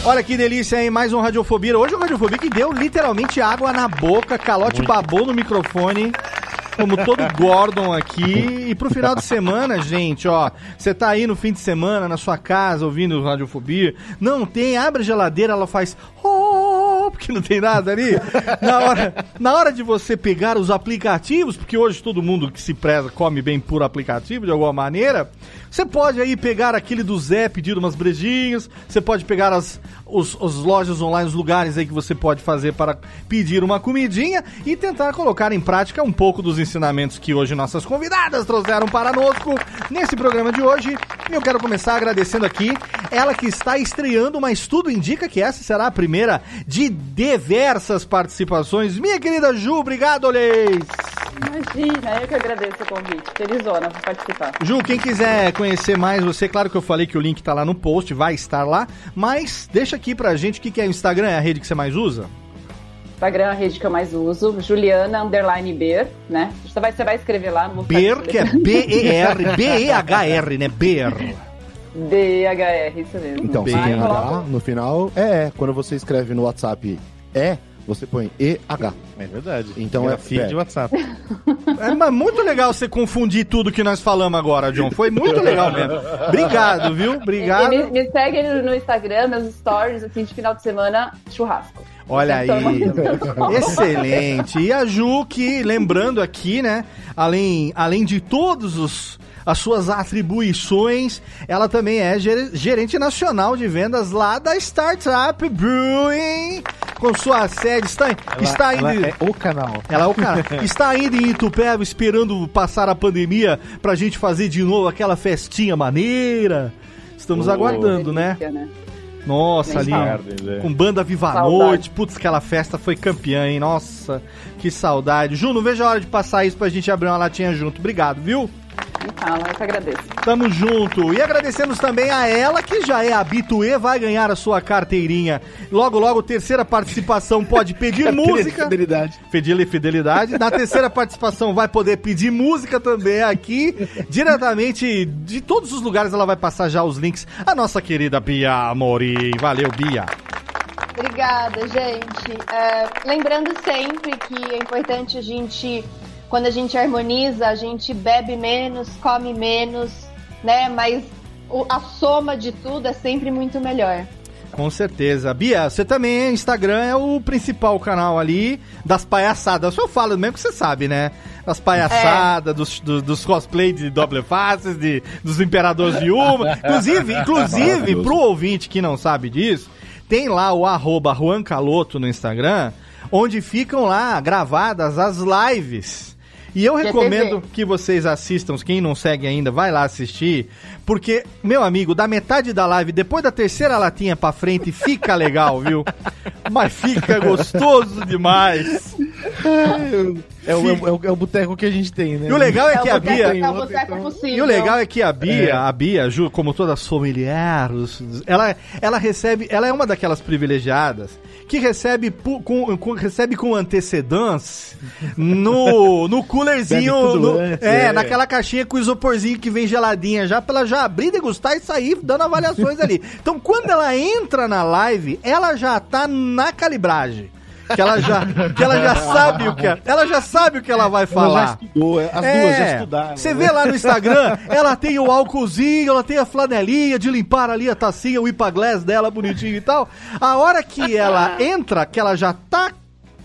Olha que delícia, hein? Mais um Radiofobia. Hoje o Radiofobia que deu literalmente água na boca, calote babou no microfone. Como todo Gordon aqui. E pro final de semana, gente, ó. Você tá aí no fim de semana, na sua casa, ouvindo Radiofobia. Não tem, abre a geladeira, ela faz. Porque não tem nada ali. Na hora, na hora de você pegar os aplicativos, porque hoje todo mundo que se preza come bem por aplicativo, de alguma maneira. Você pode aí pegar aquele do Zé, pedir umas brejinhas. Você pode pegar as, os, os lojas online, os lugares aí que você pode fazer para pedir uma comidinha e tentar colocar em prática um pouco dos ensinamentos que hoje nossas convidadas trouxeram para nosco nesse programa de hoje. E eu quero começar agradecendo aqui ela que está estreando, mas tudo indica que essa será a primeira de diversas participações. Minha querida Ju, obrigado, Oleis! Imagina, eu que agradeço o convite. Felizona por participar. Ju, quem quiser conhecer mais você, claro que eu falei que o link tá lá no post, vai estar lá, mas deixa aqui pra gente o que, que é o Instagram, é a rede que você mais usa? Instagram é a rede que eu mais uso, Juliana Underline Ber, né? Você vai, você vai escrever lá. Ber, que é B-E-R, *laughs* B-E-H-R, né? Ber. D-H-R, isso mesmo. Então, Vai, H, coloca- no final, é é. Quando você escreve no WhatsApp é, você põe EH. É verdade. Então é filho pé. de WhatsApp. É mas muito legal você confundir tudo que nós falamos agora, John. Foi muito legal mesmo. Obrigado, viu? E Obrigado. me, me segue no, Instagram, meus stories, assim, de final de semana, churrasco. Olha aí. *laughs* Excelente. E a Ju, que lembrando aqui, né? Além, além de todos os as suas atribuições, ela também é ger- gerente nacional de vendas lá da Startup Brewing, com sua sede está, está ela ainda é o canal. ela é o cara. *laughs* Está ainda em Itupeva esperando passar a pandemia pra gente fazer de novo aquela festinha maneira. Estamos aguardando, né? delícia, né? Nossa, ali, é. com banda Viva a Saudade. Noite. Putz, aquela festa foi campeã, hein? Nossa, que saudade. Ju, não vejo a hora de passar isso pra gente abrir uma latinha junto. Obrigado, viu? Fala, eu que agradeço. Tamo junto. E agradecemos também a ela, que já é habituê, vai ganhar a sua carteirinha. Logo, logo, terceira participação pode pedir *laughs* música. Fidelidade. Pedir fidelidade. Na terceira participação vai poder pedir música também aqui, diretamente de todos os lugares. Ela vai passar já os links. A nossa querida Bia Amorim. Valeu, Bia. Obrigada, gente. É, lembrando sempre que é importante a gente, quando a gente harmoniza, a gente bebe menos, come menos, né? Mas o- a soma de tudo é sempre muito melhor. Com certeza. Bia, você também, Instagram é o principal canal ali das palhaçadas. Eu falo mesmo que você sabe, né? Das palhaçadas, dos, do- dos cosplay de doble faces, de, dos imperadores de uma. *laughs* Inclusive, inclusive, pro ouvinte que não sabe disso, tem lá o arroba Juan Caloto no Instagram, onde ficam lá gravadas as lives. E eu GTV. recomendo que vocês assistam, quem não segue ainda, vai lá assistir, porque, meu amigo, da metade da live, depois da terceira latinha pra frente, fica legal, viu? *laughs* Mas fica gostoso demais. *laughs* É o, é o, é o- é o boteco que a gente tem, né? E o legal é É que a Bia... é o boteco possível. E o legal é que a Bia, a Bia, Ju, como toda sommelier, ela, ela recebe, ela é uma daquelas privilegiadas que recebe pu- com, com- recebe com antecedência no, no coolerzinho, no- antes, é, é. naquela caixinha com isoporzinho que vem geladinha já, pra ela já abrir, degustar e sair dando avaliações ali. Então, quando ela entra na live, ela já tá na calibragem. Que ela já, que ela já sabe o que ela já sabe o que ela vai Ela já falar. estudou, as duas já estudaram. Você né? vê lá no Instagram, ela tem o álcoolzinho, ela tem a flanelinha de limpar ali a tacinha, o Ipaglass dela bonitinho e tal. A hora que ela entra, que ela já tá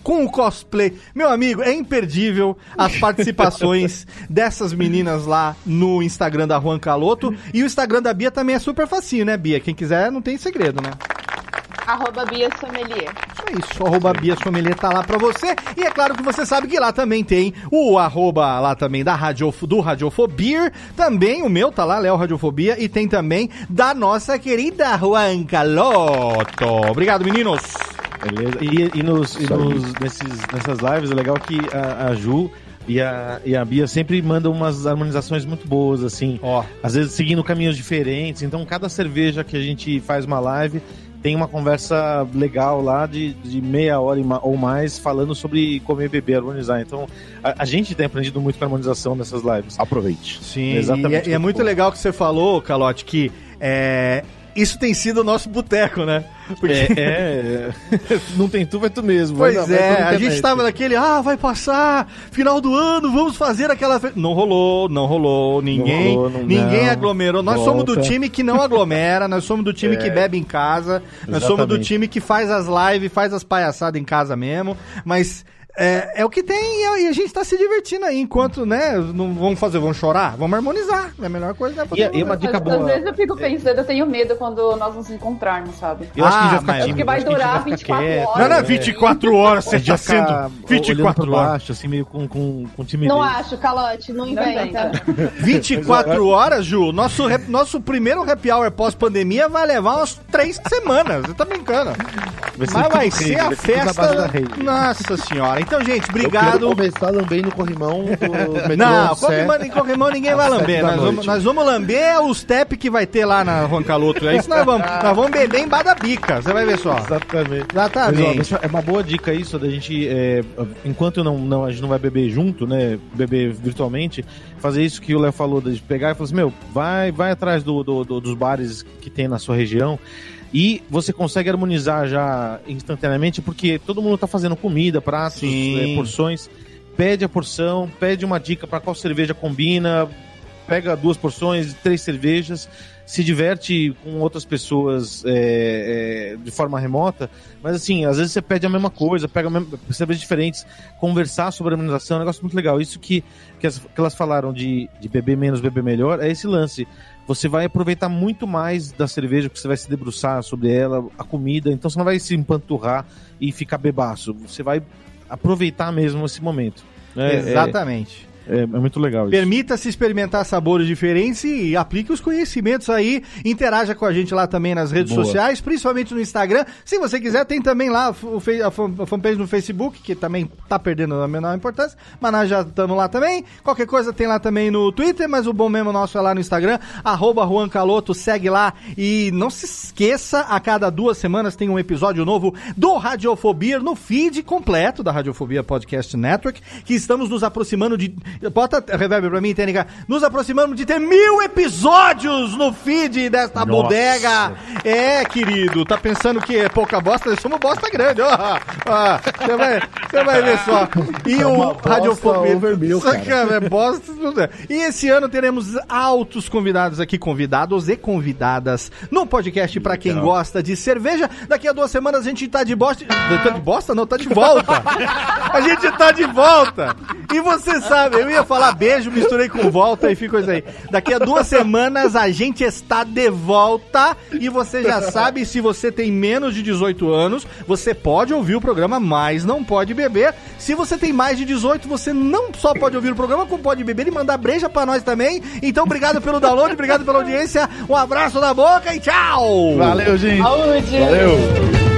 com o cosplay. Meu amigo, é imperdível as participações *laughs* dessas meninas lá no Instagram da Juan Caloto. E o Instagram da Bia também é super facinho, né, Bia? Quem quiser, não tem segredo, né? Arroba Bia Sommelier. Isso é isso, arroba Bia Sommelier tá lá pra você. E é claro que você sabe que lá também tem o arroba lá também da Radiof do Radiofobia. Também o meu tá lá, Léo Radiofobia. E tem também da nossa querida Juan Caloto. Obrigado, meninos. Beleza. E, e nos, e nos- nesses, nessas lives é legal que a, a Ju e a, e a Bia sempre mandam umas harmonizações muito boas, assim. Ó. Às vezes seguindo caminhos diferentes. Então, cada cerveja que a gente faz uma live tem uma conversa legal lá de, de meia hora ou mais falando sobre comer e beber, harmonizar. Então, a, a gente tem aprendido muito com a harmonização nessas lives. Aproveite. Sim, Exatamente e é, e é muito legal que você falou, Calote, que é, isso tem sido o nosso boteco, né? Porque É, é, *laughs* não tem tu, vai tu mesmo. Pois Vai vai é, pela a gente internet. tava naquele, ah, vai passar, final do ano, vamos fazer aquela. fe-" Não rolou, não rolou, ninguém, rolou, não- ninguém não. aglomerou. Nós somos do Volta. time que não aglomera, nós somos do time *laughs* que bebe em casa, nós somos do time que faz as lives, faz as palhaçadas em casa mesmo, mas. É, é o que tem e a, e a gente tá se divertindo aí, enquanto, né, não vamos fazer, vamos chorar, vamos harmonizar, é a melhor coisa, né? E, e uma dica Às, boa. às vezes eu fico pensando, eu tenho medo quando nós nos encontrarmos, sabe? Eu Ah, vai Acho que vai tímido, acho que a durar gente vai 24 ficar quieto, horas. Não, não, é. 24 horas, você tá vai ficar sendo olhando 24 pra horas. baixo, assim, meio com, com, com timidez. Não acho, Calote, não inventa. inventa. *laughs* 24 horas, Ju. Nosso, rap- nosso primeiro happy hour pós-pandemia vai levar umas três semanas. Você tá brincando. Vai Mas vai ser a vai festa. Nossa senhora. Então, gente, Eu obrigado. começar também no corrimão do *laughs* Não, corrimão, em corrimão ninguém vai lamber. Nós vamos, nós vamos lamber os tep que vai ter lá na Roncaloto. É isso que nós vamos. *laughs* Nós vamos beber em Badabica. Você vai ver só. Exatamente. Mas, ó, Exatamente. é uma boa dica isso da gente, é, enquanto não, não, a gente não vai beber junto, né? Beber virtualmente, fazer isso que o Léo falou, de pegar e falar assim, meu, vai, vai atrás do, do- do- dos bares que tem na sua região. E você consegue harmonizar já instantaneamente, porque todo mundo tá fazendo comida, pratos, é, porções. Pede a porção, pede uma dica para qual cerveja combina, pega duas porções, três cervejas, se diverte com outras pessoas é, é, de forma remota, mas assim, às vezes você pede a mesma coisa, pega mesma, cervejas diferentes, conversar sobre a harmonização é um negócio muito legal. Isso que, que, as- que elas falaram de, de beber menos, beber melhor, é esse lance. Você vai aproveitar muito mais da cerveja, porque você vai se debruçar sobre ela, a comida, então você não vai se empanturrar e ficar bebaço. Você vai aproveitar mesmo esse momento. né? É- Exatamente. É, é muito legal isso. Permita-se experimentar sabores diferentes e aplique os conhecimentos aí. Interaja com a gente lá também nas redes Boa. sociais, principalmente no Instagram. Se você quiser, tem também lá a fanpage no Facebook, que também tá perdendo a menor importância, mas nós já estamos lá também. Qualquer coisa tem lá também no Twitter, mas o bom mesmo nosso é lá no Instagram, arroba Juan Caloto, segue lá. E não se esqueça, a cada duas semanas tem um episódio novo do Radiofobia no feed completo da Radiofobia Podcast Network, que estamos nos aproximando de... Bota reverb pra mim, Tênica. Nos aproximamos de ter mil episódios no feed desta Nossa. bodega. É, querido, tá pensando que é pouca bosta? Somos bosta grande. ó. Ó, Você vai, ver só. E É o Radiofobia... Isso, cara. é bosta. tudo é. E esse ano teremos altos convidados aqui, convidados e convidadas, no podcast pra quem gosta de cerveja. Daqui a duas semanas a gente tá de bosta. Tá de bosta? Não, tá de volta. A gente tá de volta. E você sabe, eu ia falar beijo, misturei com volta e ficou isso aí. Daqui a duas semanas a gente está de volta e você já sabe, se você tem menos de 18 anos, você pode ouvir o programa, mas não pode beber. Se você tem mais de 18, você não só pode ouvir o programa, como pode beber e mandar breja pra nós também. Então, obrigado pelo download, obrigado pela audiência. Um abraço na boca e tchau! Valeu, gente! Saúde! Valeu!